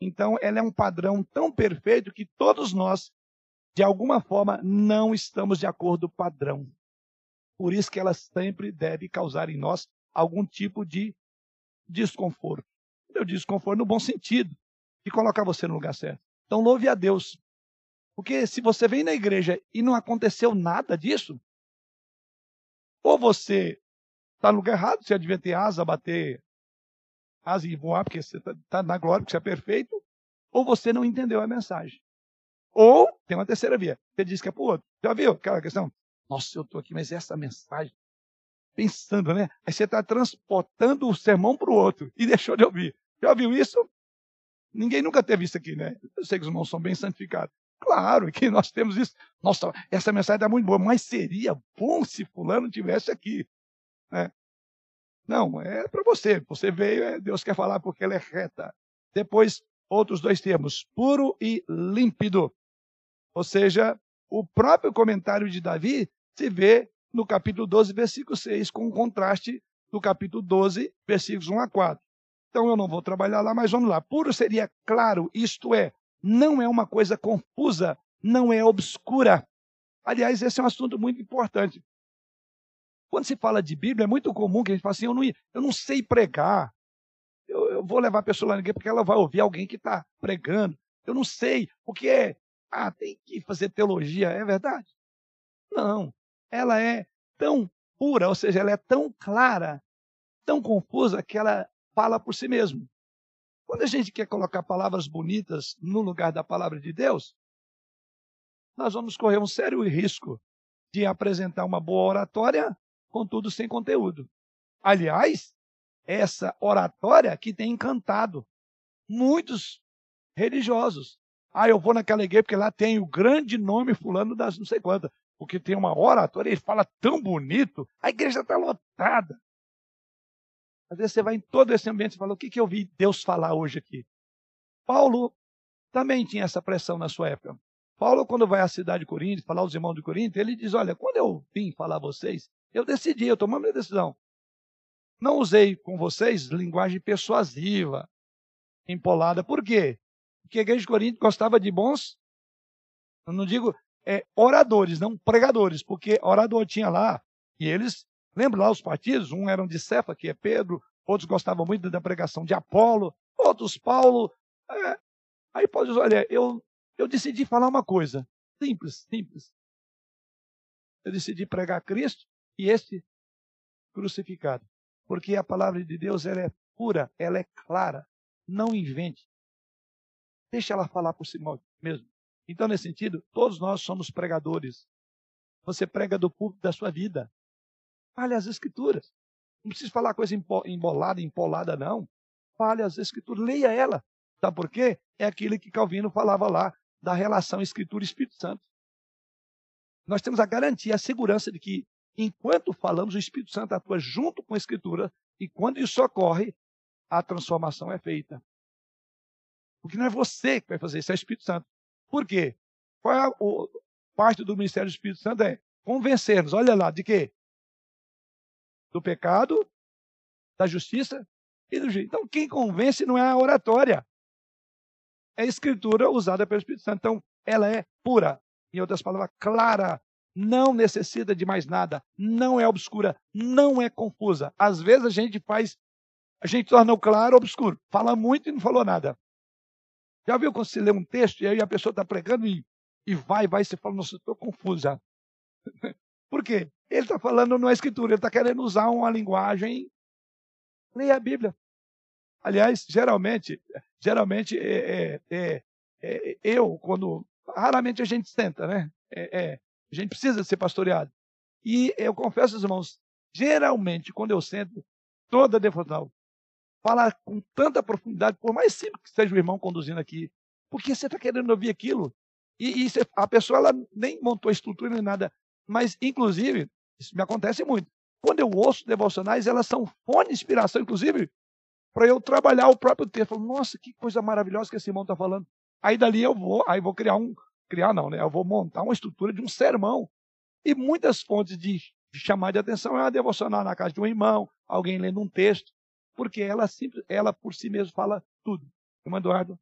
então ela é um padrão tão perfeito que todos nós, de alguma forma, não estamos de acordo padrão. Por isso que ela sempre deve causar em nós algum tipo de desconforto. Eu desconforto no bom sentido, de colocar você no lugar certo. Então louve a Deus. Porque se você vem na igreja e não aconteceu nada disso, ou você está no lugar errado, devia ter asa, bater asa e voar, porque você está tá na glória, porque você é perfeito, ou você não entendeu a mensagem. Ou tem uma terceira via, você diz que é para o outro. Já viu aquela questão? Nossa, eu estou aqui, mas essa mensagem, pensando, né? Aí você está transportando o sermão para o outro e <laughs> deixou de ouvir. Já viu isso? Ninguém nunca teve isso aqui, né? Eu sei que os irmãos são bem santificados. Claro que nós temos isso. Nossa, essa mensagem está muito boa, mas seria bom se fulano tivesse aqui. Né? Não, é para você. Você veio, é, Deus quer falar porque ela é reta. Depois, outros dois termos, puro e límpido. Ou seja, o próprio comentário de Davi se vê no capítulo 12, versículo 6, com um contraste do capítulo 12, versículos 1 a 4. Então eu não vou trabalhar lá, mas vamos lá. Puro seria claro, isto é, não é uma coisa confusa, não é obscura. Aliás, esse é um assunto muito importante. Quando se fala de Bíblia, é muito comum que a gente fala assim: eu não, eu não sei pregar. Eu, eu vou levar a pessoa lá ninguém porque ela vai ouvir alguém que está pregando. Eu não sei, porque é, ah, tem que fazer teologia, é verdade? Não. Ela é tão pura, ou seja, ela é tão clara, tão confusa, que ela fala por si mesma. Quando a gente quer colocar palavras bonitas no lugar da palavra de Deus, nós vamos correr um sério risco de apresentar uma boa oratória, contudo sem conteúdo. Aliás, essa oratória que tem encantado muitos religiosos. Ah, eu vou naquela igreja porque lá tem o grande nome fulano das não sei quantas. Porque tem uma oratória, ele fala tão bonito, a igreja está lotada. Às vezes você vai em todo esse ambiente e fala, o que, que eu vi Deus falar hoje aqui? Paulo também tinha essa pressão na sua época. Paulo, quando vai à cidade de Corinto, falar aos irmãos de Corinto, ele diz, olha, quando eu vim falar a vocês, eu decidi, eu tomei minha decisão. Não usei com vocês linguagem persuasiva, empolada. Por quê? Porque a igreja de Corinto gostava de bons, eu não digo é, oradores, não pregadores, porque orador tinha lá, e eles, lembra lá os partidos? Um eram de Cefa, que é Pedro, outros gostavam muito da pregação de Apolo, outros Paulo. É, aí Paulo diz: olha, eu, eu decidi falar uma coisa, simples, simples. Eu decidi pregar Cristo e este crucificado. Porque a palavra de Deus ela é pura, ela é clara. Não invente. Deixa ela falar por si mesmo. Então, nesse sentido, todos nós somos pregadores. Você prega do público da sua vida. Fale as escrituras. Não precisa falar coisa embolada, empolada, não. Fale as escrituras, leia ela. Sabe por quê? É aquilo que Calvino falava lá, da relação Escritura-Espírito Santo. Nós temos a garantia, a segurança de que, enquanto falamos, o Espírito Santo atua junto com a Escritura, e quando isso ocorre, a transformação é feita. Porque não é você que vai fazer isso, é o Espírito Santo. Por quê? Qual é a o, parte do ministério do Espírito Santo? É convencer-nos. Olha lá, de quê? Do pecado, da justiça e do juízo. Então, quem convence não é a oratória. É a escritura usada pelo Espírito Santo. Então, ela é pura. Em outras palavras, clara. Não necessita de mais nada. Não é obscura. Não é confusa. Às vezes a gente faz, a gente torna o claro obscuro. Fala muito e não falou nada. Já viu quando você lê um texto e aí a pessoa está pregando e, e vai, vai, você fala, nossa, estou confuso já. <laughs> Por quê? Ele está falando é escritura, ele está querendo usar uma linguagem. Leia a Bíblia. Aliás, geralmente, geralmente é, é, é, é, eu, quando. Raramente a gente senta, né? É, é, a gente precisa ser pastoreado. E eu confesso, irmãos, geralmente, quando eu sento, toda devocional, falar com tanta profundidade, por mais simples que seja o irmão conduzindo aqui, porque você está querendo ouvir aquilo. E, e a pessoa ela nem montou a estrutura nem nada. Mas, inclusive, isso me acontece muito. Quando eu ouço devocionais, elas são fonte de inspiração, inclusive, para eu trabalhar o próprio texto. Eu falo, Nossa, que coisa maravilhosa que esse irmão está falando. Aí dali eu vou, aí vou criar um, criar não, né? Eu vou montar uma estrutura de um sermão. E muitas fontes de, de chamar de atenção é a devocional na casa de um irmão, alguém lendo um texto porque ela, ela por si mesma fala tudo. Irmão Eduardo?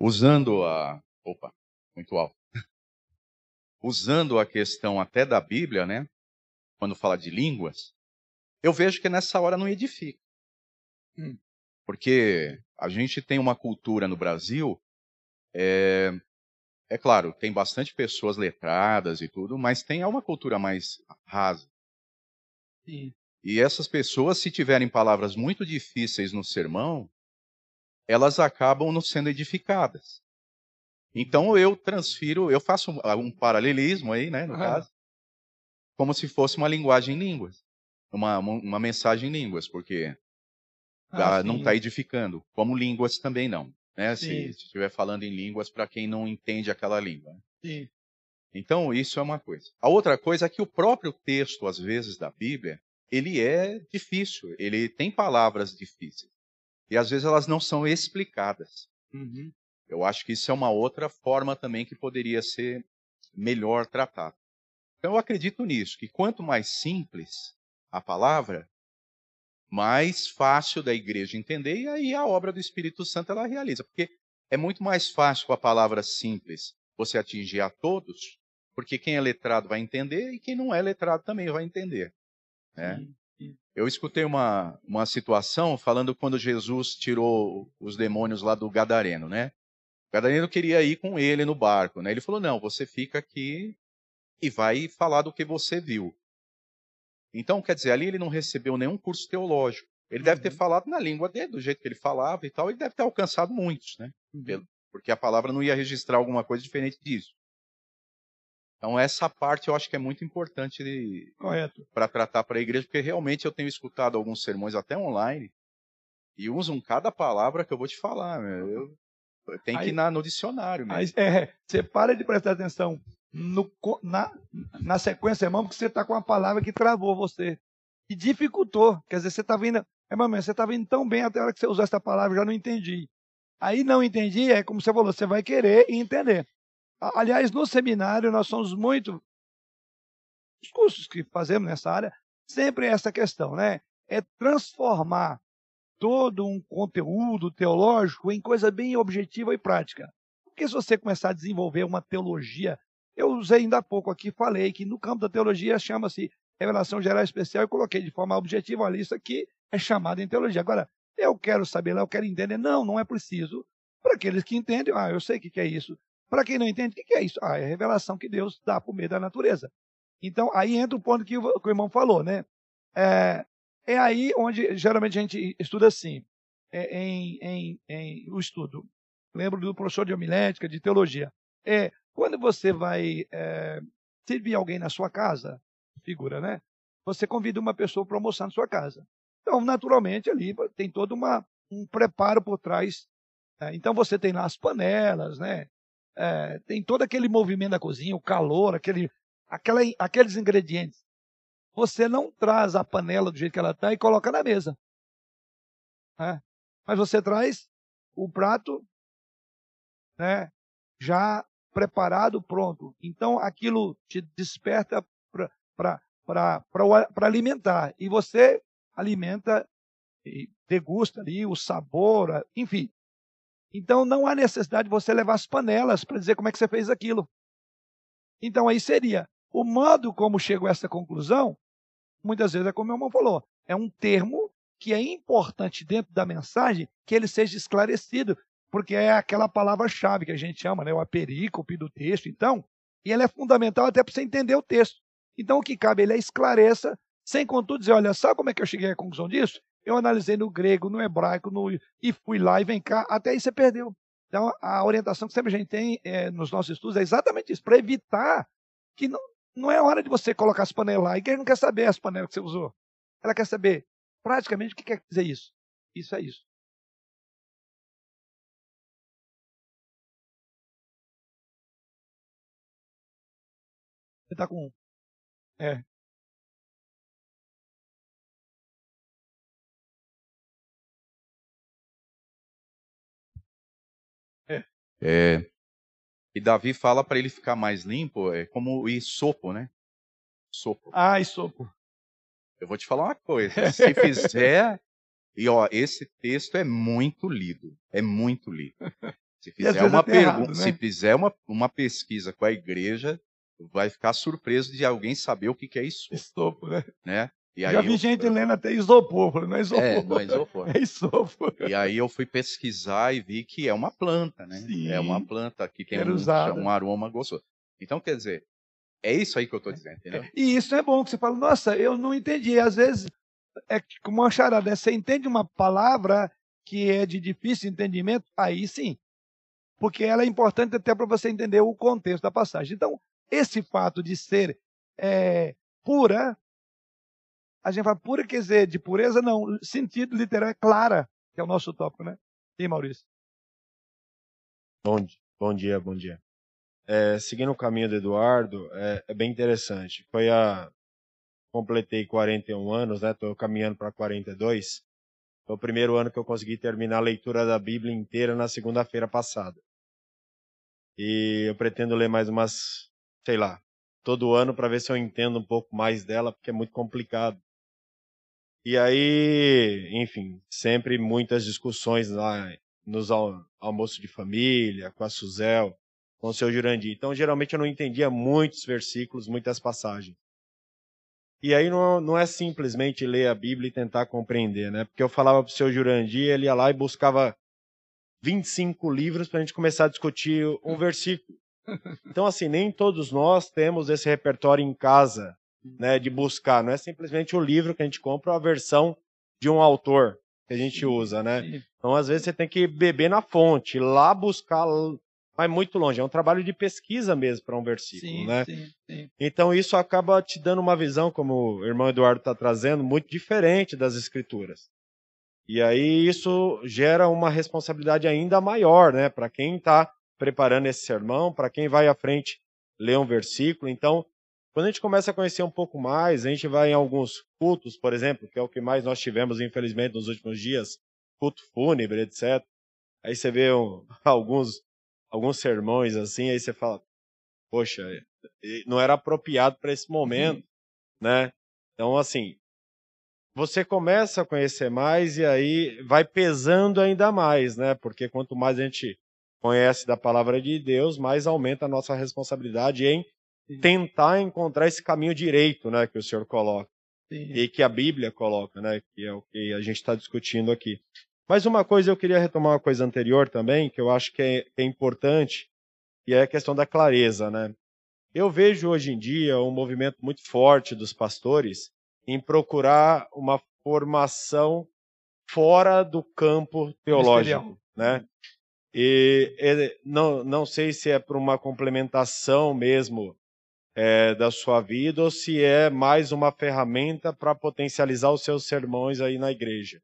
Usando a. Opa, muito alto. usando a questão até da Bíblia, né? Quando fala de línguas, eu vejo que nessa hora não edifica. Hum. Porque a gente tem uma cultura no Brasil, é, é claro, tem bastante pessoas letradas e tudo, mas tem uma cultura mais rasa. Sim. E essas pessoas, se tiverem palavras muito difíceis no sermão, elas acabam não sendo edificadas. Então eu transfiro, eu faço um, um paralelismo aí, né, no caso, como se fosse uma linguagem em línguas, uma, uma mensagem em línguas, porque ah, não está edificando, como línguas também não. né? Se Sim. estiver falando em línguas para quem não entende aquela língua. né? Sim. Então, isso é uma coisa. A outra coisa é que o próprio texto, às vezes, da Bíblia, ele é difícil, ele tem palavras difíceis. E às vezes elas não são explicadas. Uhum. Eu acho que isso é uma outra forma também que poderia ser melhor tratada. Então eu acredito nisso, que quanto mais simples a palavra, mais fácil da igreja entender e aí a obra do Espírito Santo ela realiza, porque é muito mais fácil com a palavra simples você atingir a todos, porque quem é letrado vai entender e quem não é letrado também vai entender. Né? Sim. Eu escutei uma, uma situação falando quando Jesus tirou os demônios lá do Gadareno, né? O Gadareno queria ir com ele no barco, né? Ele falou: "Não, você fica aqui e vai falar do que você viu". Então, quer dizer, ali ele não recebeu nenhum curso teológico. Ele deve ter Uhum. falado na língua dele, do jeito que ele falava e tal, ele deve ter alcançado muitos, né? Uhum. Porque a palavra não ia registrar alguma coisa diferente disso. Então, essa parte eu acho que é muito importante para tratar para a igreja, porque realmente eu tenho escutado alguns sermões até online e usam cada palavra que eu vou te falar. meu. Eu, tenho que ir na- no dicionário Aí, mesmo. é, você para de prestar atenção no na, na sequência, irmão, porque você está com uma palavra que travou você. E dificultou. Quer dizer, você está vindo. É, mamãe, você estava indo tão bem até a hora que você usou essa palavra, eu já não entendi. Aí não entendi, é como você falou, você vai querer e entender. Aliás, no seminário, nós somos muito. Os cursos que fazemos nessa área, sempre é essa questão, né? É transformar todo um conteúdo teológico em coisa bem objetiva e prática. Porque se você começar a desenvolver uma teologia, eu usei ainda há pouco aqui, falei que no campo da teologia chama-se revelação geral especial, eu coloquei de forma objetiva, olha, isso aqui é chamado em teologia. Agora, eu quero saber lá, eu quero entender. Não, não é preciso. Para aqueles que entendem, ah, eu sei o que que é isso. Para quem não entende, o que é isso? Ah, é a revelação que Deus dá por meio da natureza. Então, aí entra o ponto que o, que o irmão falou, né? É, é aí onde geralmente a gente estuda assim, é, em, em, em o estudo. Lembro do professor de homilética, de teologia. É, quando você vai é, servir alguém na sua casa, figura, né? Você convida uma pessoa para almoçar na sua casa. Então, naturalmente, ali tem todo uma, um preparo por trás. né? Então, você tem lá as panelas, né? É, tem todo aquele movimento da cozinha, o calor, aquele, aquela, aqueles ingredientes. Você não traz a panela do jeito que ela está e coloca na mesa. né? Mas você traz o prato né, já preparado, pronto. Então, aquilo te desperta para alimentar. E você alimenta e degusta ali o sabor, enfim. Então, não há necessidade de você levar as panelas para dizer como é que você fez aquilo. Então, aí seria o modo como chegou a essa conclusão, muitas vezes é como meu irmão falou, é um termo que é importante dentro da mensagem que ele seja esclarecido, porque é aquela palavra-chave que a gente chama, né, o aperícope do texto, então, e ela é fundamental até para você entender o texto. Então, o que cabe ele é esclareça, sem contudo dizer, olha, sabe como é que eu cheguei à conclusão disso? Eu analisei no grego, no hebraico, no, e fui lá e vem cá, até aí você perdeu. Então, a orientação que sempre a gente tem é, nos nossos estudos é exatamente isso, para evitar que não, não é hora de você colocar as panelas lá, e quem não quer saber as panelas que você usou. Ela quer saber, praticamente, o que quer dizer isso. Isso é isso. Você está com. É. É, e Davi fala para ele ficar mais limpo, é como o isopo, né? Sopo. Ah, sopo. Eu vou te falar uma coisa. <laughs> Se fizer. E ó, esse texto é muito lido. É muito lido. Se fizer uma errado, pergunta, né? se fizer uma, uma pesquisa com a igreja, vai ficar surpreso de alguém saber o que, que é isso, Isopo, né? né? E Já vi eu- gente lendo até isopor. Falei, não é isopor. É, não é <laughs> isopor. É isopor. E aí eu fui pesquisar e vi que é uma planta, né? Sim. É uma planta que tem um, um aroma gostoso. Então, quer dizer, é isso aí que eu estou dizendo, entendeu? E isso é bom, que você fala, nossa, eu não entendi. Às vezes, é como uma charada, né? você entende uma palavra que é de difícil entendimento, aí sim. Porque ela é importante até para você entender o contexto da passagem. Então, esse fato de ser é, pura, a gente fala pura dizer de pureza, não. Sentido literal é clara, que é o nosso tópico, né? E Maurício? Bom, bom dia, bom dia. É, seguindo o caminho do Eduardo, é, é, bem interessante. Foi a. Completei 41 anos, né? Estou caminhando para 42. Foi o primeiro ano que eu consegui terminar a leitura da Bíblia inteira na segunda-feira passada. E eu pretendo ler mais umas, sei lá, todo ano para ver se eu entendo um pouco mais dela, porque é muito complicado. E aí, enfim, sempre muitas discussões lá nos al almoços de família, com a Suzel, com o seu Jurandir. Então, geralmente eu não entendia muitos versículos, muitas passagens. E aí não, não é simplesmente ler a Bíblia e tentar compreender, né? Porque eu falava para o seu Jurandir, ele ia lá e buscava 25 livros para a gente começar a discutir um <laughs> versículo. Então, assim, nem todos nós temos esse repertório em casa, né, de buscar. Não é simplesmente o livro que a gente compra, a versão de um autor que a gente usa, né? Então, às vezes, você tem que beber na fonte, lá buscar, vai muito longe. É um trabalho de pesquisa mesmo para um versículo, sim, né? Sim, sim. Então, isso acaba te dando uma visão, como o irmão Eduardo está trazendo, muito diferente das escrituras. E aí isso gera uma responsabilidade ainda maior, né, para quem está preparando esse sermão, para quem vai à frente ler um versículo. Então, quando a gente começa a conhecer um pouco mais, a gente vai em alguns cultos, por exemplo, que é o que mais nós tivemos, infelizmente, nos últimos dias, culto fúnebre, etc. Aí você vê um, <laughs> alguns, alguns sermões assim, aí você fala, poxa, não era apropriado para esse momento, uhum. né? Então, assim, você começa a conhecer mais e aí vai pesando ainda mais, né? Porque quanto mais a gente conhece da palavra de Deus, mais aumenta a nossa responsabilidade em tentar encontrar esse caminho direito, né, que o Senhor coloca. Sim. E que a Bíblia coloca, né, que é o que a gente está discutindo aqui. Mas uma coisa eu queria retomar uma coisa anterior também, que eu acho que é, que é importante, e é a questão da clareza, né? Eu vejo hoje em dia um movimento muito forte dos pastores em procurar uma formação fora do campo teológico, né? E, e, não, não sei se é por uma complementação mesmo é, da sua vida ou se é mais uma ferramenta para potencializar os seus sermões aí na igreja.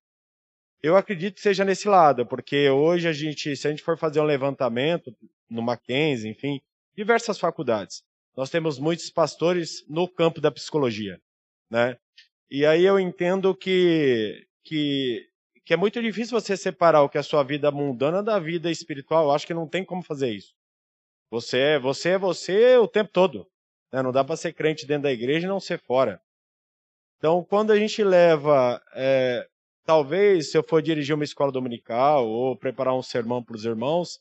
Eu acredito que seja nesse lado, porque hoje a gente, se a gente for fazer um levantamento no Mackenzie, enfim, diversas faculdades, nós temos muitos pastores no campo da psicologia, né? E aí eu entendo que, que que é muito difícil você separar o que é a sua vida mundana da vida espiritual. Eu acho que não tem como fazer isso. Você é você, é você o tempo todo. Né? Não dá para ser crente dentro da igreja e não ser fora. Então, quando a gente leva, é, talvez se eu for dirigir uma escola dominical ou preparar um sermão para os irmãos,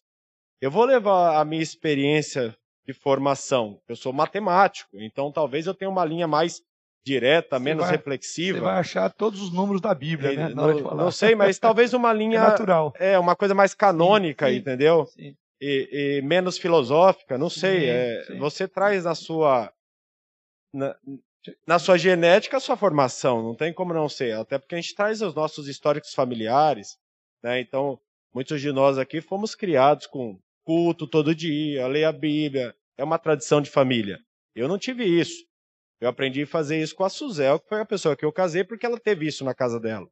eu vou levar a minha experiência de formação. Eu sou matemático, então talvez eu tenha uma linha mais direta, menos vai, reflexiva. Você vai achar todos os números da Bíblia, né? Não, não, sei, mas talvez uma <laughs> linha. É natural. É, uma coisa mais canônica, sim, sim, entendeu? Sim. E, e, menos filosófica, não sei. É, você traz na sua. Na, na sua genética a sua formação, não tem como não ser. Até porque a gente traz os nossos históricos familiares, né? Então, muitos de nós aqui fomos criados com culto todo dia, ler a Bíblia. É uma tradição de família. Eu não tive isso. Eu aprendi a fazer isso com a Suzel, que foi a pessoa que eu casei, porque ela teve isso na casa dela.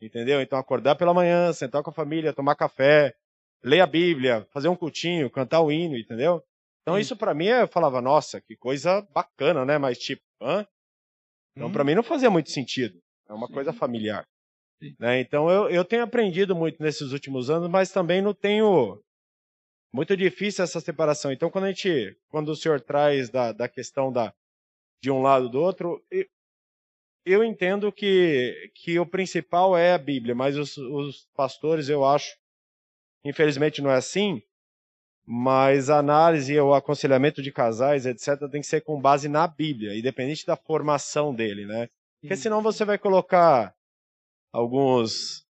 Entendeu? Então, acordar pela manhã, sentar com a família, tomar café, ler a Bíblia, fazer um cultinho, cantar o hino, entendeu? Então, Sim. isso para mim, eu falava, nossa, que coisa bacana, né? Mas, tipo, hã? Então, hum. para mim não fazia muito sentido. É uma Sim. coisa familiar. Né? Então, eu, eu tenho aprendido muito nesses últimos anos, mas também não tenho. Muito difícil essa separação. Então, quando a gente, quando o senhor traz da, da questão da, de um lado do outro. Eu entendo que, que o principal é a Bíblia, mas os, os pastores, eu acho, infelizmente não é assim, mas a análise e o aconselhamento de casais, etc., tem que ser com base na Bíblia, independente da formação dele, né? Porque senão você vai colocar alguns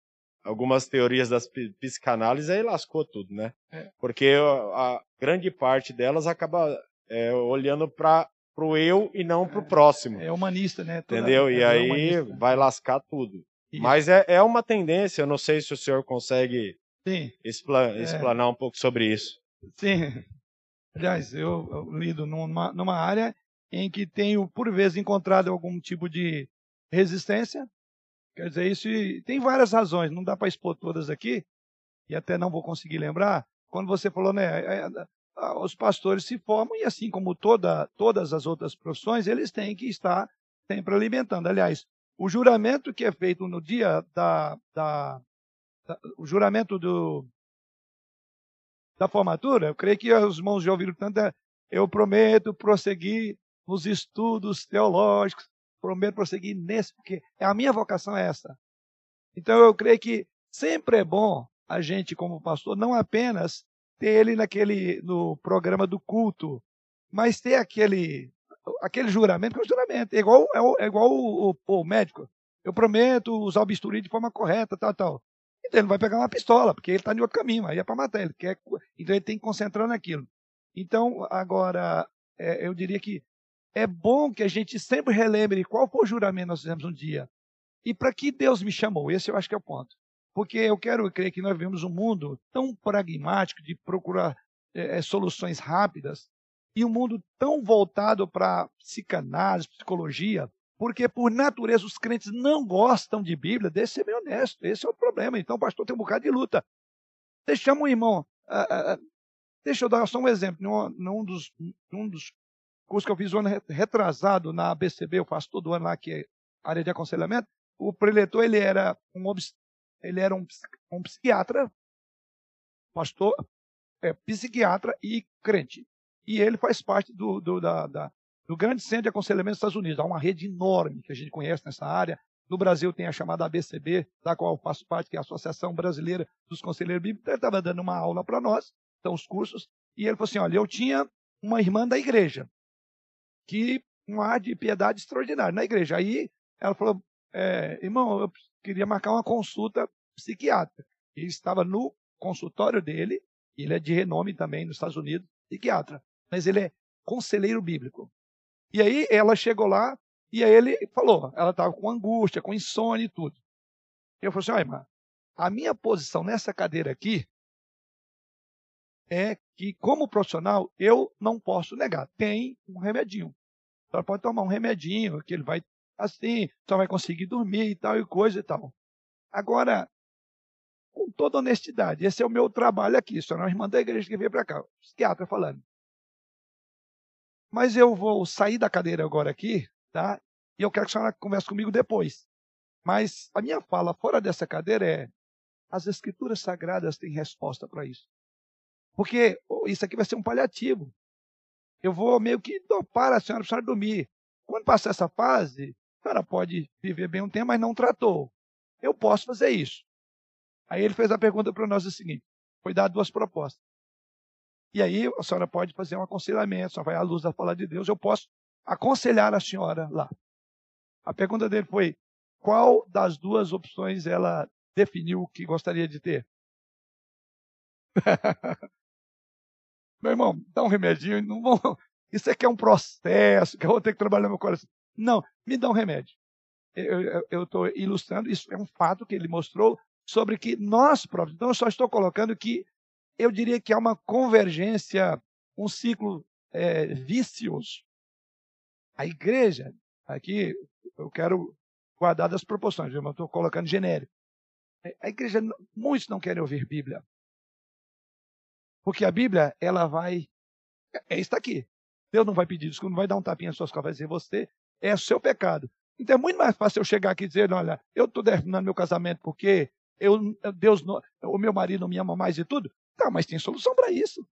algumas teorias das psicanálises aí lascou tudo, né? É. Porque a, a, grande parte delas acaba é, olhando para pro eu e não pro próximo. É humanista, né? Toda Entendeu? E é aí humanista. vai lascar tudo. Isso. Mas é, é uma tendência, eu não sei se o senhor consegue expla é. explanar um pouco sobre isso. Sim. Aliás, eu, eu lido numa, numa área em que tenho, por vezes, encontrado algum tipo de resistência. Quer dizer, isso tem várias razões, não dá para expor todas aqui, e até não vou conseguir lembrar. quando você falou, né, é, é, os pastores se formam e assim como toda, todas as outras profissões, eles têm que estar sempre alimentando. Aliás, o juramento que é feito no dia da, da o juramento do, da formatura, eu creio que os irmãos já ouviram tanto, é, eu prometo prosseguir nos estudos teológicos, prometo prosseguir nesse, porque a minha vocação é essa. Então eu creio que sempre é bom a gente, como pastor, não apenas ter ele naquele no programa do culto, mas ter aquele aquele juramento que é um juramento, é igual, é, é igual o, o, o, médico. Eu prometo usar o bisturi de forma correta, tal, tal. Ele não vai pegar uma pistola, porque ele está em outro caminho, aí é para matar ele. Quer, então ele tem que concentrar naquilo. Então, agora, é, eu diria que é bom que a gente sempre relembre qual foi o juramento que nós fizemos um dia. E para que Deus me chamou? Esse eu acho que é o ponto. Porque eu quero crer que nós vivemos um mundo tão pragmático de procurar é, soluções rápidas e um mundo tão voltado para psicanálise, psicologia, porque por natureza os crentes não gostam de Bíblia, deixa ser bem honesto, esse é o problema. Então o pastor tem um bocado de luta. Deixamos um irmão, uh, uh, deixa eu dar só um exemplo, num, num, dos, num dos cursos que eu fiz um ano retrasado na ABCB, eu faço todo ano lá, que é área de aconselhamento, o preletor ele era um, ele era um, um psiquiatra, pastor, é, psiquiatra e crente. E ele faz parte do, do, da, da, do grande centro de aconselhamento dos Estados Unidos. Há uma rede enorme que a gente conhece nessa área. No Brasil tem a chamada ABCB, da qual eu faço parte, que é a Associação Brasileira dos Conselheiros Bíblicos. Ele estava dando uma aula para nós, então os cursos, e ele falou assim: olha, eu tinha uma irmã da igreja, que um ar de piedade extraordinário na igreja. Aí ela falou: é, irmão, eu queria marcar uma consulta psiquiátrica. Ele estava no consultório dele, ele é de renome também nos Estados Unidos, psiquiatra, mas ele é conselheiro bíblico. E aí ela chegou lá e aí ele falou, ela estava com angústia, com insônia e tudo. Eu falei assim, olha, irmã, a minha posição nessa cadeira aqui é que, como profissional, eu não posso negar. Tem um remedinho. Ela pode tomar um remedinho que ele vai assim, só vai conseguir dormir e tal, e coisa e tal. Agora, com toda honestidade, esse é o meu trabalho aqui, não é irmã da igreja que veio para cá, psiquiatra falando. Mas eu vou sair da cadeira agora aqui, tá? E eu quero que a senhora converse comigo depois. Mas a minha fala fora dessa cadeira é: as escrituras sagradas têm resposta para isso. Porque isso aqui vai ser um paliativo. Eu vou meio que dopar a senhora para a senhora dormir. Quando passar essa fase, a senhora pode viver bem um tempo, mas não tratou. Eu posso fazer isso. Aí ele fez a pergunta para nós o seguinte: foi dar duas propostas. E aí a senhora pode fazer um aconselhamento, senhora vai à luz da palavra de Deus, eu posso aconselhar a senhora lá. A pergunta dele foi: qual das duas opções ela definiu que gostaria de ter? <laughs> Meu irmão, dá um remedinho, não vou... isso aqui é um processo que eu vou ter que trabalhar no meu coração. Não, me dá um remédio. Eu estou ilustrando, isso é um fato que ele mostrou sobre que nós próprios, então eu só estou colocando que eu diria que há uma convergência, um ciclo é, vicioso. A igreja, aqui eu quero guardar das proporções, eu estou colocando genérico. A igreja, muitos não querem ouvir Bíblia. Porque a Bíblia, ela vai. É, é isso aqui. Deus não vai pedir desculpa, não vai dar um tapinha nas suas costas, vai dizer você é o seu pecado. Então é muito mais fácil eu chegar aqui e dizer, olha, eu estou terminando meu casamento porque eu, Deus, o meu marido não me ama mais e tudo. Tá, mas tem solução para isso.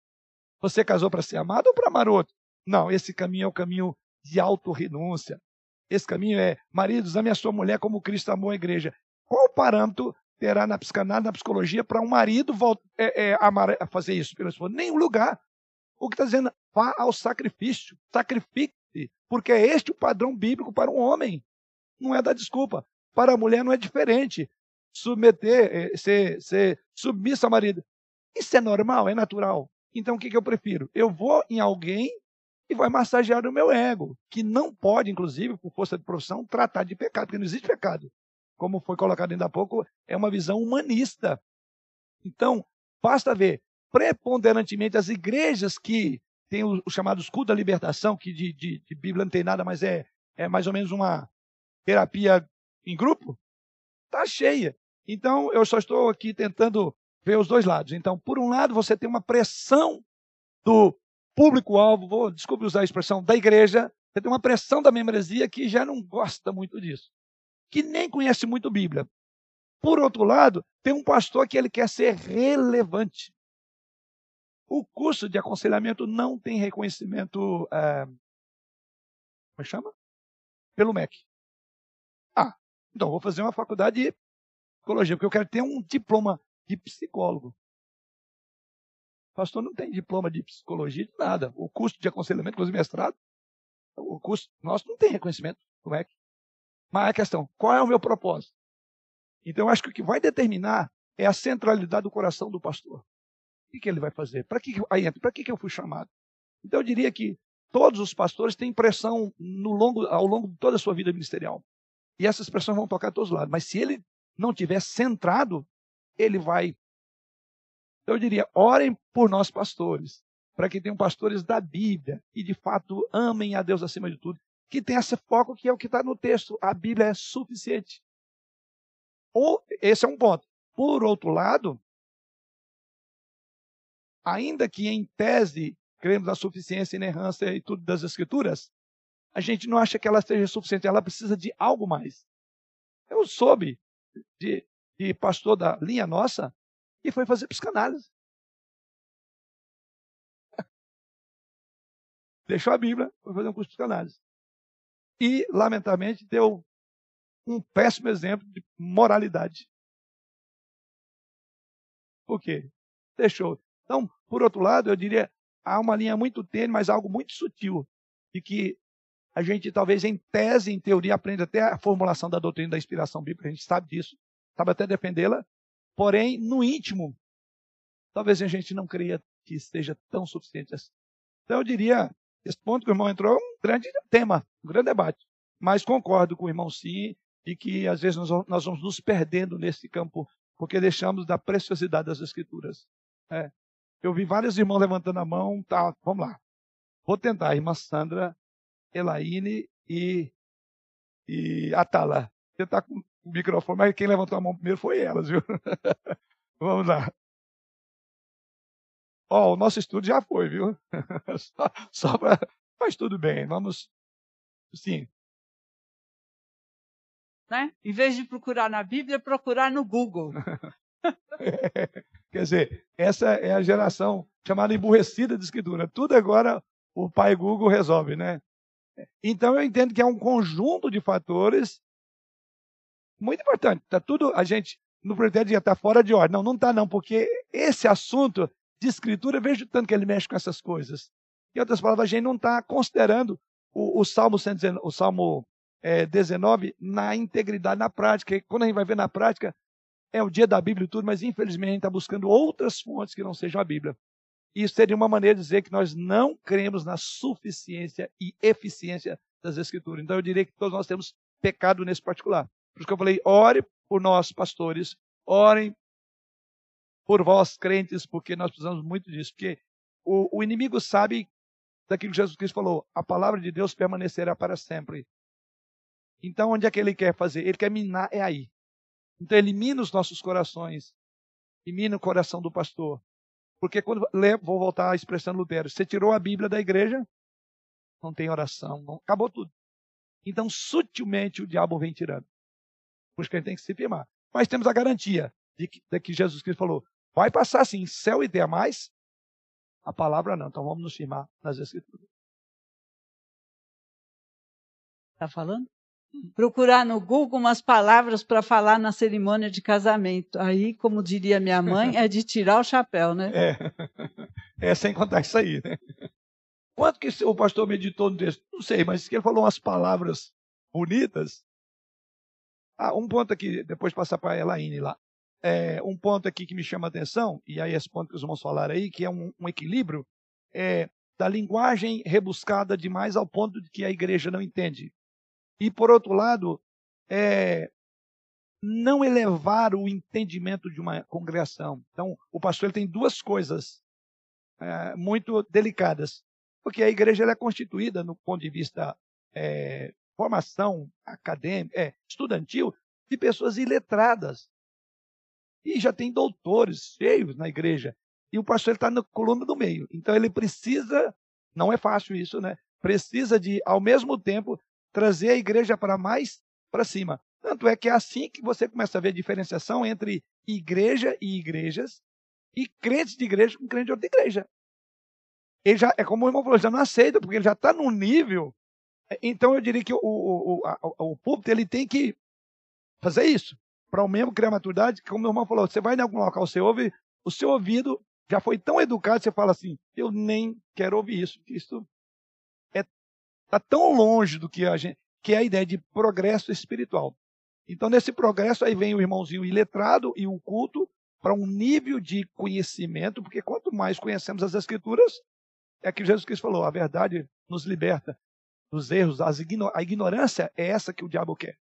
Você casou para ser amado ou para amar outro? Não, esse caminho é o caminho de autorrenúncia. Esse caminho é, maridos, ame a sua mulher como Cristo amou a igreja. Qual parâmetro terá na psicanálise, na psicologia, para um marido volta, é, é, amar, fazer isso? Nenhum lugar. O que está dizendo? Vá ao sacrifício. Sacrifique porque é este o padrão bíblico para um homem. Não é da desculpa. Para a mulher não é diferente. Submeter, eh, ser, ser submissa ao marido. Isso é normal, é natural. Então o que, que eu prefiro? Eu vou em alguém e vai massagear o meu ego, que não pode, inclusive, por força de profissão, tratar de pecado, porque não existe pecado. Como foi colocado ainda há pouco, é uma visão humanista. Então, basta ver, preponderantemente, as igrejas que os, os chamados cultos da libertação, que de, de, de, Bíblia não tem nada, mas é, é mais ou menos uma terapia em grupo, está cheia. Então, eu só estou aqui tentando ver os dois lados. Então, por um lado, você tem uma pressão do público-alvo, vou desculpe usar a expressão, da igreja, você tem uma pressão da membresia que já não gosta muito disso, que nem conhece muito Bíblia. Por outro lado, tem um pastor que ele quer ser relevante. O curso de aconselhamento não tem reconhecimento. É, como chama? Pelo MEC. Ah, então vou fazer uma faculdade de psicologia, porque eu quero ter um diploma de psicólogo. O pastor não tem diploma de psicologia de nada. O curso de aconselhamento, inclusive mestrado, o curso nosso não tem reconhecimento do MEC. Mas a questão, qual é o meu propósito? Então, eu acho que o que vai determinar é a centralidade do coração do pastor que, que ele vai fazer? Para que, aí, para que, que eu fui chamado? Então eu diria que todos os pastores têm pressão no longo, ao longo de toda a sua vida ministerial. E essas pressões vão tocar a todos os lados. Mas se ele não tiver centrado, ele vai. Então eu diria, orem por nós pastores, para que tenham pastores da Bíblia e de fato amem a Deus acima de tudo, que tenha esse foco que é o que está no texto. A Bíblia é suficiente. Ou esse é um ponto. Por outro lado, ainda que em tese cremos na suficiência, inerrância e tudo das Escrituras, a gente não acha que ela seja suficiente, ela precisa de algo mais. Eu soube de, de pastor da linha nossa que foi fazer psicanálise. <laughs> Deixou a Bíblia, foi fazer um curso de psicanálise. E, lamentavelmente, deu um péssimo exemplo de moralidade. Por quê? Deixou. Então, por outro lado, eu diria, há uma linha muito tênue, mas algo muito sutil, de que a gente talvez em tese, em teoria, aprende até a formulação da doutrina da inspiração bíblica, a gente sabe disso, sabe até defendê-la, porém, no íntimo, talvez a gente não creia que seja tão suficiente assim. Então, eu diria, esse ponto que o irmão entrou é um grande tema, um grande debate, mas concordo com o irmão sim, e que às vezes nós, vamos nos perdendo nesse campo, porque deixamos da preciosidade das Escrituras. É. Eu vi vários irmãos levantando a mão. Tá, vamos lá. Vou tentar. Irmã Sandra, Elaine e, e Atala. Tentar microfone, mas quem levantou a mão primeiro foi elas, viu? <laughs> vamos lá. Ó, oh, o nosso estudo já foi, viu? <laughs> só, só para. Mas tudo bem, vamos. Sim. Né? Em vez de procurar na Bíblia, procurar no Google. <laughs> Quer dizer, essa é a geração chamada emburrecida de escritura. Tudo agora o pai Google resolve, né? Então eu entendo que é um conjunto de fatores muito importante. Tá tudo a gente no pretende estar fora de ordem. Não, não está não, porque esse assunto de escritura, vejo tanto que ele mexe com essas coisas. Em outras palavras, a gente não está considerando o, o, Salmo, 119, o Salmo é, 19 na integridade, na prática. E quando a gente vai ver na prática, é o dia da Bíblia e tudo, mas infelizmente a gente está buscando outras fontes que não sejam a Bíblia. Isso seria uma maneira de dizer que nós não cremos na suficiência e eficiência das Escrituras. Então eu diria que todos nós temos pecado nesse particular. Por isso que eu falei, ore por nós, pastores, orem por vós, crentes, porque nós precisamos muito disso. Porque o, o inimigo sabe daquilo que Jesus Cristo falou, a palavra de Deus permanecerá para sempre. Então, onde é que ele quer fazer? Ele quer minar, é aí. Então elimina os nossos corações, elimina o coração do pastor. Porque quando vou voltar à expressão Lutero, você tirou a Bíblia da igreja, não tem oração, não, acabou tudo. Então sutilmente o diabo vem tirando. Por isso que a gente tem que se firmar. Mas temos a garantia de que, de que Jesus Cristo falou: vai passar assim, céu e terra, mais a palavra não. Então vamos nos firmar nas Escrituras. Está falando? procurar no Google umas palavras para falar na cerimônia de casamento. Aí, como diria minha mãe, <laughs> é de tirar o chapéu, né? É, <laughs> é sem contar isso aí, né? Quanto que o pastor meditou no texto? Não sei, mas que ele falou umas palavras bonitas. Ah, um ponto aqui, depois passar para a Elaine lá. É, um ponto aqui que me chama a atenção, e aí esse ponto que os irmãos falaram aí, que é um, um equilíbrio, é da linguagem rebuscada demais ao ponto de que a igreja não entende. E, por outro lado, é, não elevar o entendimento de uma congregação. Então, o pastor ele tem duas coisas é, muito delicadas. Porque a igreja é constituída, no ponto de vista é, formação acadêmica, é, estudantil, de pessoas iletradas. E já tem doutores cheios na igreja. E o pastor está na coluna do meio. Então ele precisa, não é fácil isso, né? Precisa de, ao mesmo tempo, trazer a igreja para mais para cima. Tanto é que é assim que você começa a ver a diferenciação entre igreja e igrejas e crentes de igreja com crentes de outra igreja. Ele já, é como o irmão falou, já não aceita, porque ele já está num nível. Então eu diria que o, o, o, o púlpito ele tem que fazer isso. Para o mesmo criar maturidade, como o irmão falou, você vai em algum local, você ouve, o seu ouvido já foi tão educado, você fala assim, eu nem quero ouvir isso. Isso está é, tão longe do que a gente, que é a ideia de progresso espiritual. Então, nesse progresso, aí vem o irmãozinho iletrado e o culto para um nível de conhecimento, porque quanto mais conhecemos as Escrituras, é que Jesus Cristo falou, a verdade nos liberta dos erros, a ignorância é essa que o diabo quer.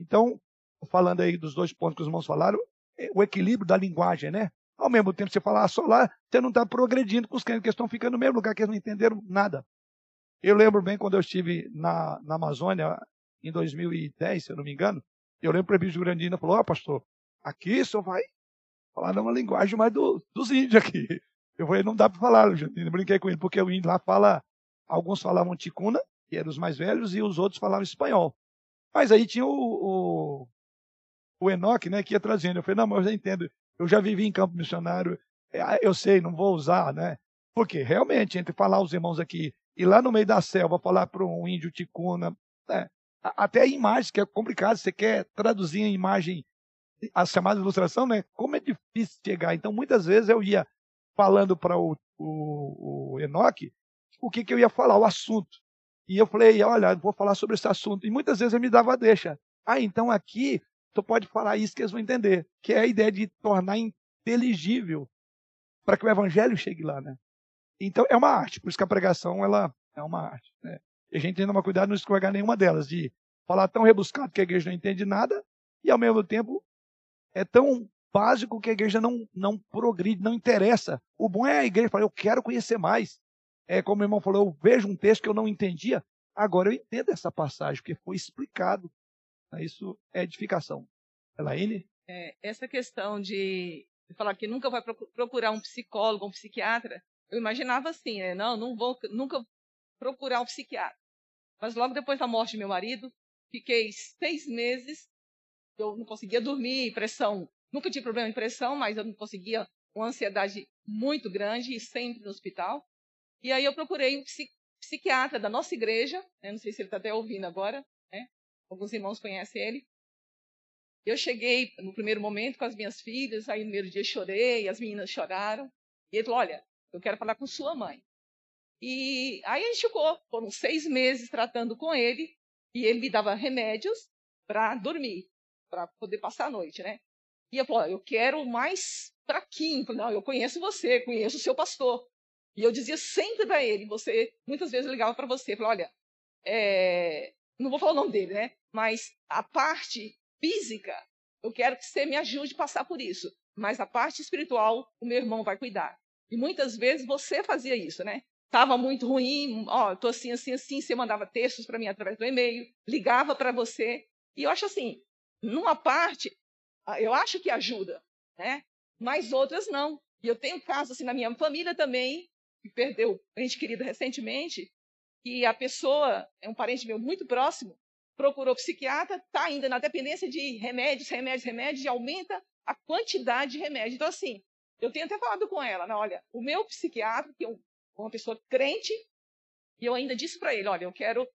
Então, falando aí dos dois pontos que os irmãos falaram, é o equilíbrio da linguagem, né? Ao mesmo tempo, você falar só lá, você não está progredindo com os crentes que estão ficando no mesmo lugar, que eles não entenderam nada. Eu lembro bem quando eu estive na, na Amazônia, em 2010, se eu não me engano, eu lembro para o Bispo Grandina, falou, ó oh, pastor, aqui só vai falar numa linguagem mais do, dos índios aqui. Eu falei, não dá para falar, eu brinquei com ele, porque o índio lá fala, alguns falavam ticuna, que eram os mais velhos, e os outros falavam espanhol. Mas aí tinha o, o, o Enoque, né, que ia trazendo. Eu falei, não, mas eu entendo, eu já vivi em campo missionário, é, ah, eu sei, não vou usar, né? Porque realmente, entre falar os irmãos aqui e lá no meio da selva falar para um índio ticuna, né, até a imagem, que é complicado, você quer traduzir a imagem, a chamada ilustração, né? Como é difícil chegar. Então, muitas vezes eu ia falando para o, o, o Enoque o que, que eu ia falar, o assunto. E eu falei, olha, vou falar sobre esse assunto. E muitas vezes ele me dava deixa. Ah, então aqui tu pode falar isso que eles vão entender, que é a ideia de tornar inteligível para que o evangelho chegue lá, né? Então é uma arte, por isso que a pregação ela é uma arte, né? E a gente tem que tomar cuidado não escorregar nenhuma delas, de falar tão rebuscado que a igreja não entende nada e ao mesmo tempo é tão básico que a igreja não não progride, não interessa. O bom é a igreja falar, eu quero conhecer mais. É como o irmão falou, eu vejo um texto que eu não entendia, agora eu entendo essa passagem, porque foi explicado. Isso é edificação. Elaine? É, essa questão de, de, falar que nunca vai procurar um psicólogo, um psiquiatra, eu imaginava assim, né? não, não vou nunca procurar um psiquiatra. Mas logo depois da morte de meu marido, fiquei seis meses, eu não conseguia dormir, pressão, nunca tive problema de pressão, mas eu não conseguia, uma ansiedade muito grande e sempre no hospital. E aí eu procurei um psiquiatra da nossa igreja, né? não sei se ele está até ouvindo agora, né? alguns irmãos conhecem ele. Eu cheguei no primeiro momento com as minhas filhas, aí no primeiro dia chorei, as meninas choraram. E ele falou: Olha, eu quero falar com sua mãe. E aí a gente ficou, foram seis meses tratando com ele, e ele me dava remédios para dormir, para poder passar a noite, né? E eu falei: Eu quero mais fraquinho. Não, eu conheço você, conheço o seu pastor. E eu dizia sempre para ele, você, muitas vezes eu ligava para você, falava, olha, é, não vou falar o nome dele, né? Mas a parte física, eu quero que você me ajude a passar por isso. Mas a parte espiritual, o meu irmão vai cuidar. E muitas vezes você fazia isso, né? Estava muito ruim, ó, tô assim, assim, assim. Você mandava textos para mim através do e-mail, ligava para você. E eu acho assim, numa parte, eu acho que ajuda, né? Mas outras não. E eu tenho casos assim na minha família também, que perdeu ente querido recentemente, e a pessoa, é um parente meu muito próximo, procurou psiquiatra, está ainda na dependência de remédios, remédios, remédios, e aumenta a quantidade de remédios. Então, assim, eu tenho até falado com ela, né? olha, o meu psiquiatra, que é uma pessoa crente, e eu ainda disse para ele, olha, eu quero,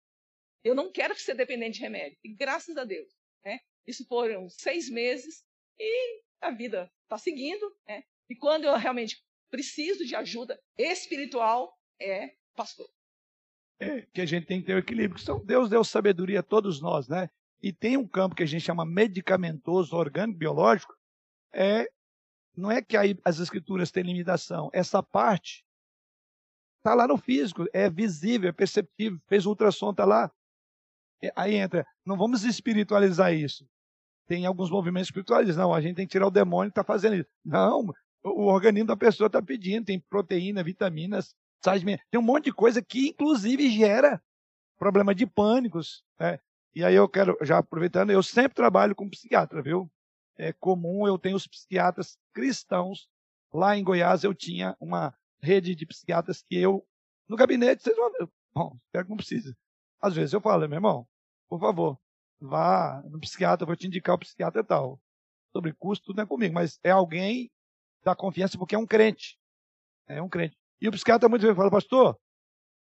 eu não quero ser dependente de remédio. E graças a Deus, né? Isso foram seis meses e a vida está seguindo, né? E quando eu realmente preciso de ajuda espiritual, é pastor é, que a gente tem que ter o equilíbrio. Então, Deus deu sabedoria a todos nós, né? E tem um campo que a gente chama medicamentoso, orgânico, biológico. É, não é que aí as escrituras têm limitação. Essa parte está lá no físico, é visível, é perceptível. Fez ultrassom, está lá. Aí entra. Não vamos espiritualizar isso. Tem alguns movimentos espirituais. Não, a gente tem que tirar o demônio que está fazendo isso. Não, o organismo da pessoa está pedindo. Tem proteína, vitaminas, tem um monte de coisa que, inclusive, gera problema de pânicos. Né? E aí eu quero, já aproveitando, eu sempre trabalho com psiquiatra, viu? é comum, eu tenho os psiquiatras cristãos. Lá em Goiás eu tinha uma rede de psiquiatras que eu, no gabinete, vocês vão. Bom, espero que não precise. Às vezes eu falo, meu irmão, por favor, vá no psiquiatra, vou te indicar o psiquiatra tal. Sobre custo, tudo é comigo, mas é alguém da confiança porque é um crente. É um crente. E o psiquiatra muitas vezes fala, pastor,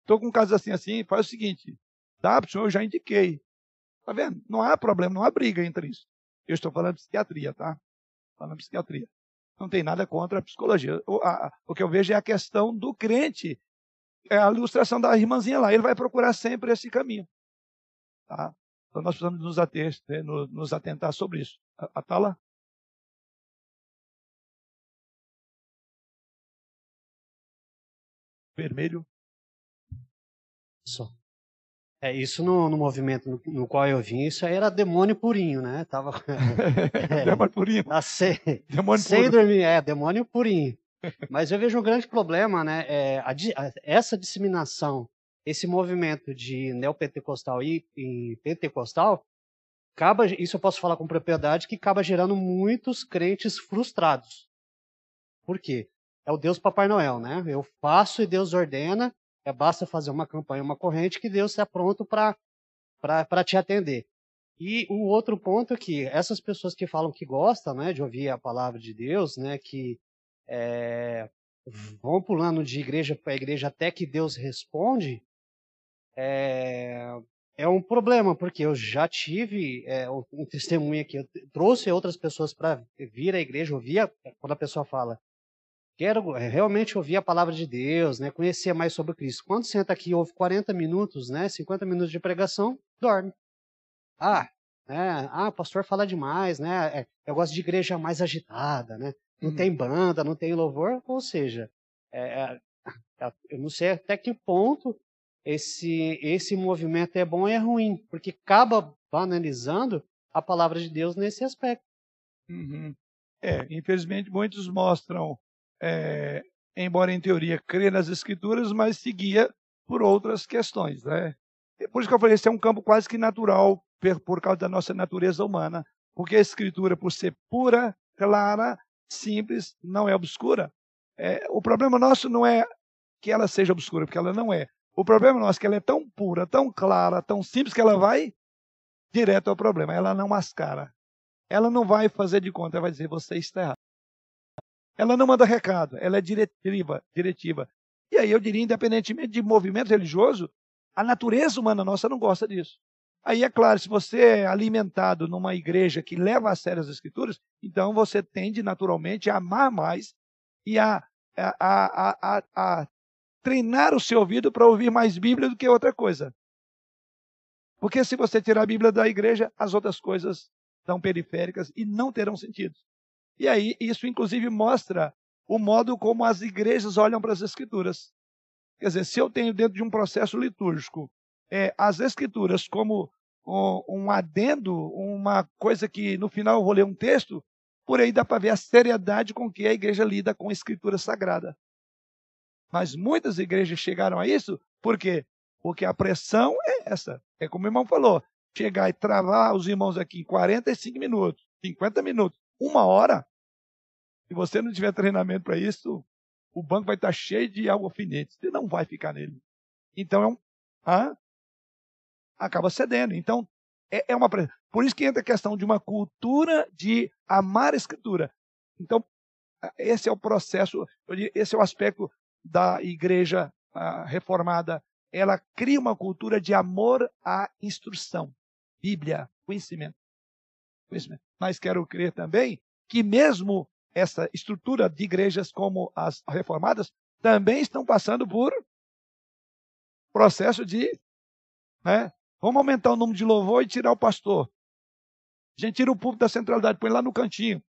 estou com um caso assim, assim, faz o seguinte, dá para o senhor, eu já indiquei. Tá vendo? Não há problema, não há briga entre isso. Eu estou falando de psiquiatria, tá? Falando de psiquiatria. Não tem nada contra a psicologia. O, a, o que eu vejo é a questão do crente. É a ilustração da irmãzinha lá. Ele vai procurar sempre esse caminho. Tá? Então nós precisamos nos, ater, né, nos atentar sobre isso. Atala? Vermelho. Só. É, isso no, no movimento no, no, qual eu vim, isso aí era demônio purinho, né? Tava. <laughs> é, demônio purinho. Tá sem, demônio sem dormir, é, demônio purinho. Mas eu vejo um grande problema, né? É, a, a, essa disseminação, esse movimento de neopentecostal e, e pentecostal, acaba, isso eu posso falar com propriedade, que acaba gerando muitos crentes frustrados. Por quê? É o Deus Papai Noel, né? Eu faço e Deus ordena, é, basta fazer uma campanha, uma corrente, que Deus está pronto para te atender. E o outro ponto é que essas pessoas que falam que gostam né, de ouvir a palavra de Deus, né, que é, vão pulando de igreja para igreja até que Deus responde, é, é um problema, porque eu já tive é, um testemunho aqui, eu trouxe outras pessoas para vir à igreja, ouvir a, quando a pessoa fala, Quero eh, realmente ouvir a palavra de Deus, né? conhecer mais sobre Cristo. Quando senta aqui e ouve 40 minutos, né? 50 minutos de pregação, dorme. Ah, né? ah, pastor fala demais, né? É, eu gosto de igreja mais agitada, né? Não hum. tem banda, não tem louvor, ou seja, é, é, é, eu não sei até que ponto esse, esse movimento é bom ou é ruim, porque acaba banalizando a palavra de Deus nesse aspecto. Uhum. É, infelizmente muitos mostram é, embora em teoria crê nas escrituras, mas seguia por outras questões. Né? Por isso que eu falei, esse é um campo quase que natural por causa da nossa natureza humana, porque a escritura, por ser pura, clara, simples, não é obscura. É, o problema nosso não é que ela seja obscura, porque ela não é. O problema nosso é que ela é tão pura, tão clara, tão simples que ela vai direto ao problema. Ela não mascara. Ela não vai fazer de conta, ela vai dizer você está errado. Ela não manda recado, ela é diretiva, diretiva. E aí eu diria, independentemente de movimento religioso, a natureza humana nossa não gosta disso. Aí é claro, se você é alimentado numa igreja que leva a sério as escrituras, então você tende naturalmente a amar mais e a, a, a, a, a treinar o seu ouvido para ouvir mais Bíblia do que outra coisa. Porque se você tirar a Bíblia da igreja, as outras coisas são periféricas e não terão sentido. E aí, isso inclusive mostra o modo como as igrejas olham para as escrituras. Quer dizer, se eu tenho dentro de um processo litúrgico é, as escrituras como um, um adendo, uma coisa que no final eu vou ler um texto, por aí dá para ver a seriedade com que a igreja lida com a escritura sagrada. Mas muitas igrejas chegaram a isso, por quê? Porque a pressão é essa. É como o irmão falou, chegar e travar os irmãos aqui em 45 minutos, 50 minutos, uma hora, se você não tiver treinamento para isso, o banco vai estar cheio de alfinetes. Você não vai ficar nele. Então é um. Ah, acaba cedendo. Então, é, é uma. Por isso que entra a questão de uma cultura de amar a escritura. Então, esse é o processo, esse é o aspecto da igreja reformada. Ela cria uma cultura de amor à instrução. Bíblia, conhecimento. Conhecimento. Mas quero crer também que mesmo essa estrutura de igrejas como as reformadas também estão passando por processo de. Né, vamos aumentar o número de louvor e tirar o pastor. A gente tira o público da centralidade, põe lá no cantinho.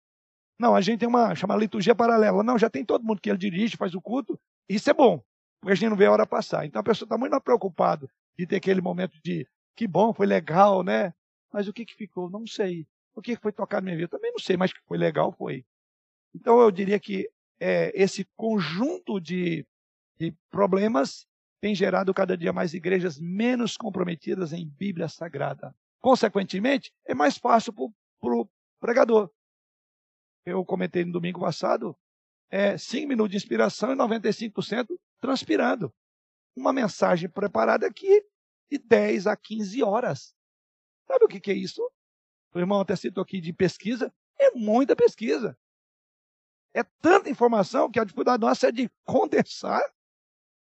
Não, a gente tem uma chamada liturgia paralela. Não, já tem todo mundo que ele dirige, faz o culto. Isso é bom, porque a gente não vê a hora passar. Então a pessoa está muito mais preocupada de ter aquele momento de que bom, foi legal, né? Mas o que, que ficou? Não sei. O que foi tocado na minha vida? Também não sei, mas que foi legal, foi. Então, eu diria que é, esse conjunto de, de problemas tem gerado cada dia mais igrejas menos comprometidas em Bíblia Sagrada. Consequentemente, é mais fácil para o pregador. eu comentei no domingo passado, é 5 minutos de inspiração e 95% transpirando. Uma mensagem preparada aqui de 10 a 15 horas. Sabe o que, que é isso? O irmão até citou aqui de pesquisa. É muita pesquisa. É tanta informação que a dificuldade nossa é de condensar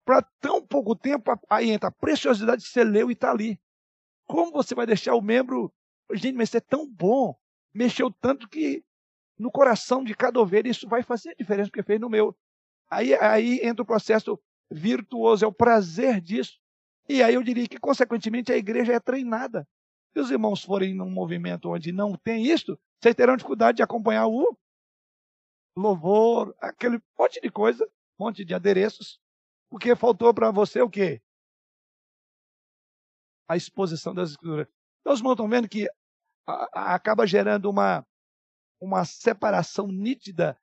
para tão pouco tempo. Aí entra a preciosidade que você leu e está ali. Como você vai deixar o membro. Gente, mas isso é tão bom. Mexeu tanto que no coração de cada ovelha isso vai fazer a diferença, porque fez no meu. Aí, aí entra o processo virtuoso, é o prazer disso. E aí eu diria que, consequentemente, a igreja é treinada. Se os irmãos forem num movimento onde não tem isso, vocês terão dificuldade de acompanhar o louvor, aquele monte de coisa, monte de adereços, porque faltou para você o quê? A exposição das escrituras. Então, os irmãos estão vendo que acaba gerando uma, uma separação nítida.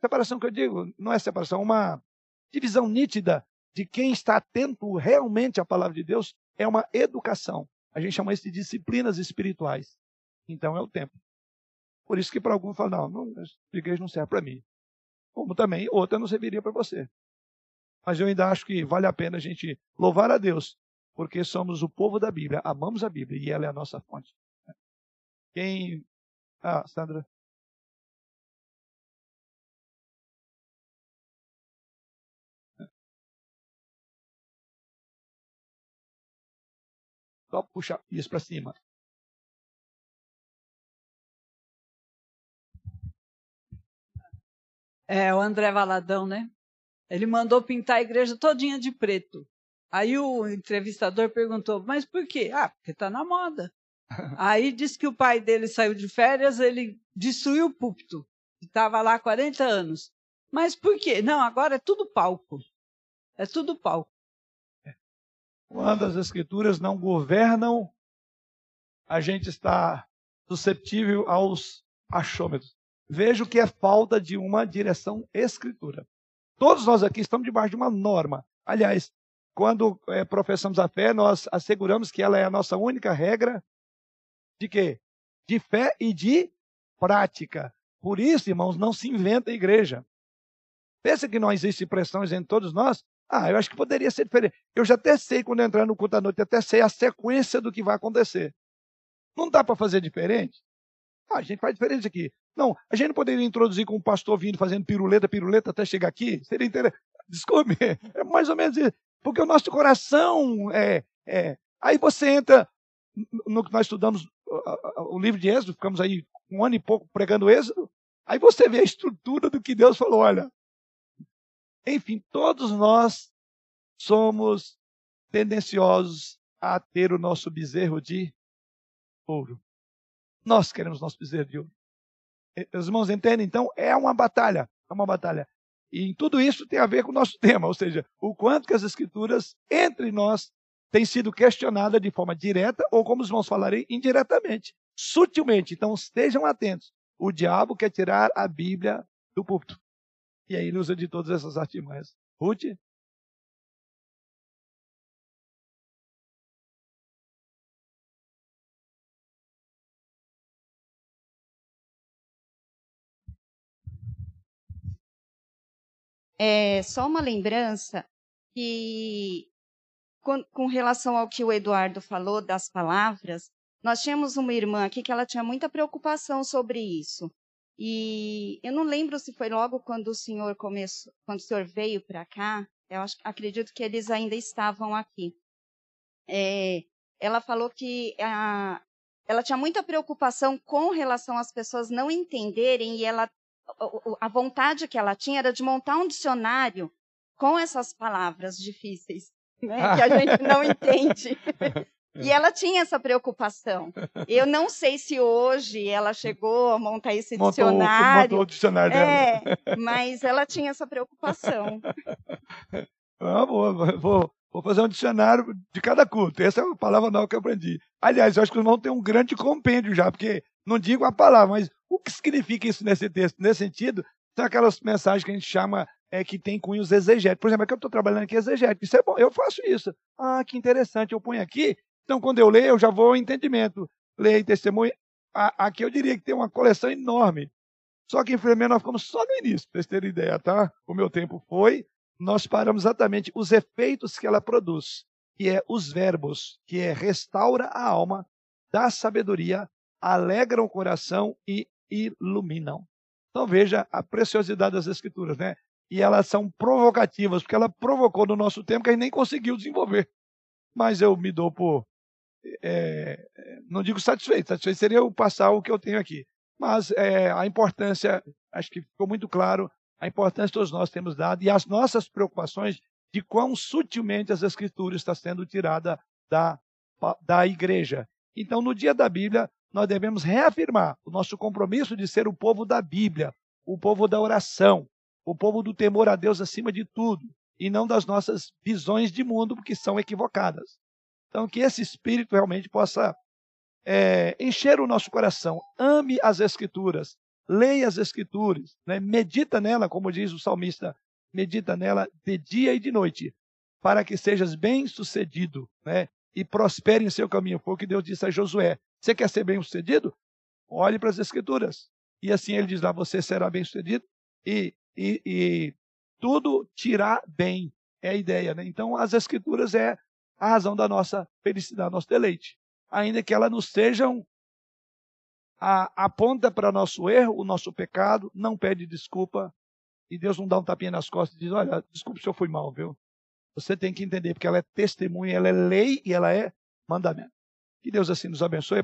Separação que eu digo, não é separação, uma divisão nítida de quem está atento realmente à palavra de Deus é uma educação. A gente chama isso de disciplinas espirituais. Então é o tempo. Por isso que para alguns falam, não, não, a igreja não serve para mim. Como também outra não serviria para você. Mas eu ainda acho que vale a pena a gente louvar a Deus, porque somos o povo da Bíblia, amamos a Bíblia e ela é a nossa fonte. Quem. Ah, Sandra. Só puxar isso para cima. É, o André Valadão, né? Ele mandou pintar a igreja todinha de preto. Aí o entrevistador perguntou, mas por quê? Ah, porque está na moda. <laughs> Aí disse que o pai dele saiu de férias, ele destruiu o púlpito. Estava lá há 40 anos. Mas por quê? Não, agora é tudo palco. É tudo palco. Quando as escrituras não governam, a gente está susceptível aos achômetros. Vejo que é falta de uma direção escritura. Todos nós aqui estamos debaixo de uma norma. Aliás, quando é, professamos a fé, nós asseguramos que ela é a nossa única regra de quê? De fé e de prática. Por isso, irmãos, não se inventa a igreja. Pensa que não existe pressões entre todos nós? Ah, eu acho que poderia ser diferente. Eu já até sei, quando entrar no culto à noite, até sei a sequência do que vai acontecer. Não dá para fazer diferente? Ah, a gente faz diferente aqui. Não, a gente não poderia introduzir com o pastor vindo fazendo piruleta, piruleta até chegar aqui? Seria interessante. <laughs> Desculpe, é mais ou menos isso. Porque o nosso coração é. é... Aí você entra no que nós estudamos o livro de Êxodo, ficamos aí um ano e pouco pregando Êxodo. Aí você vê a estrutura do que Deus falou: olha, enfim, todos nós somos tendenciosos a ter o nosso bezerro de ouro. Nós queremos nosso bezerro de ouro. Os irmãos entendem? Então, é uma batalha. É uma batalha. E tudo isso tem a ver com o nosso <laughs> tema, ou seja, o quanto que as escrituras entre nós têm sido questionadas de forma direta ou, como os irmãos falarem, indiretamente, sutilmente. Então, estejam atentos. O diabo quer tirar a Bíblia do púlpito. E aí ele usa de todas essas artimanhas. Ruth? É só uma lembrança que, com, com relação ao que o Eduardo falou das palavras, nós tínhamos uma irmã aqui que ela tinha muita preocupação sobre isso. E eu não lembro se foi logo quando o senhor começou, quando o senhor veio para cá. Eu acho, acredito que eles ainda estavam aqui. É, ela falou que a, ela tinha muita preocupação com relação às pessoas não entenderem e ela a vontade que ela tinha era de montar um dicionário com essas palavras difíceis, né, <laughs> que a gente não entende. E ela tinha essa preocupação. Eu não sei se hoje ela chegou a montar esse montou, dicionário. Montou o dicionário é, dela. mas ela tinha essa preocupação. <laughs> Ah, vou, vou, vou, fazer um dicionário de cada culto. Essa é uma palavra nova que eu aprendi. Aliás, eu acho que os irmãos têm um grande compêndio já, porque não digo a palavra, mas o que significa isso nesse texto? Nesse sentido, são aquelas mensagens que a gente chama é, que tem cunhos exegéticos. Por exemplo, é que eu estou trabalhando aqui exegético. Isso é bom, eu faço isso. Ah, que interessante, eu ponho aqui então, quando eu leio, eu já vou ao entendimento. Leio testemunho. Aqui eu diria que tem uma coleção enorme. Só que, infelizmente, nós ficamos só no início, para vocês terem ideia, tá? O meu tempo foi, nós paramos exatamente os efeitos que ela produz, que é os verbos, que é restaura a alma, dá sabedoria, alegram o coração e iluminam. Então veja a preciosidade das escrituras, né? E elas são provocativas, porque ela provocou no nosso tempo que a gente nem conseguiu desenvolver. Mas eu me dou por, é, não digo satisfeito, satisfeito seria eu passar o que eu tenho aqui. Mas é, a importância, acho que ficou muito claro, a importância que todos nós temos dado e as nossas preocupações de quão sutilmente as escrituras estão sendo tiradas da, da igreja. Então, no dia da Bíblia, nós devemos reafirmar o nosso compromisso de ser o povo da Bíblia, o povo da oração, o povo do temor a Deus acima de tudo, e não das nossas visões de mundo, porque são equivocadas. Então, que esse espírito realmente possa é, encher o nosso coração. Ame as Escrituras, leia as Escrituras, né? medita nela, como diz o salmista, medita nela de dia e de noite, para que sejas bem-sucedido né? e prospere em seu caminho. Foi o que Deus disse a Josué. Você quer ser bem-sucedido? Olhe para as Escrituras. E assim ele diz lá: você será bem-sucedido e, e, e tudo tirar bem. É a ideia, né? Então, as Escrituras é a razão da nossa felicidade, nosso deleite. Ainda que elas nos sejam a, aponta para nosso erro, o nosso pecado, não pede desculpa, e Deus não dá um tapinha nas costas e diz: Olha, desculpe se eu fui mal, viu? Você tem que entender, porque ela é testemunha, ela é lei e ela é mandamento. Que Deus assim nos abençoe.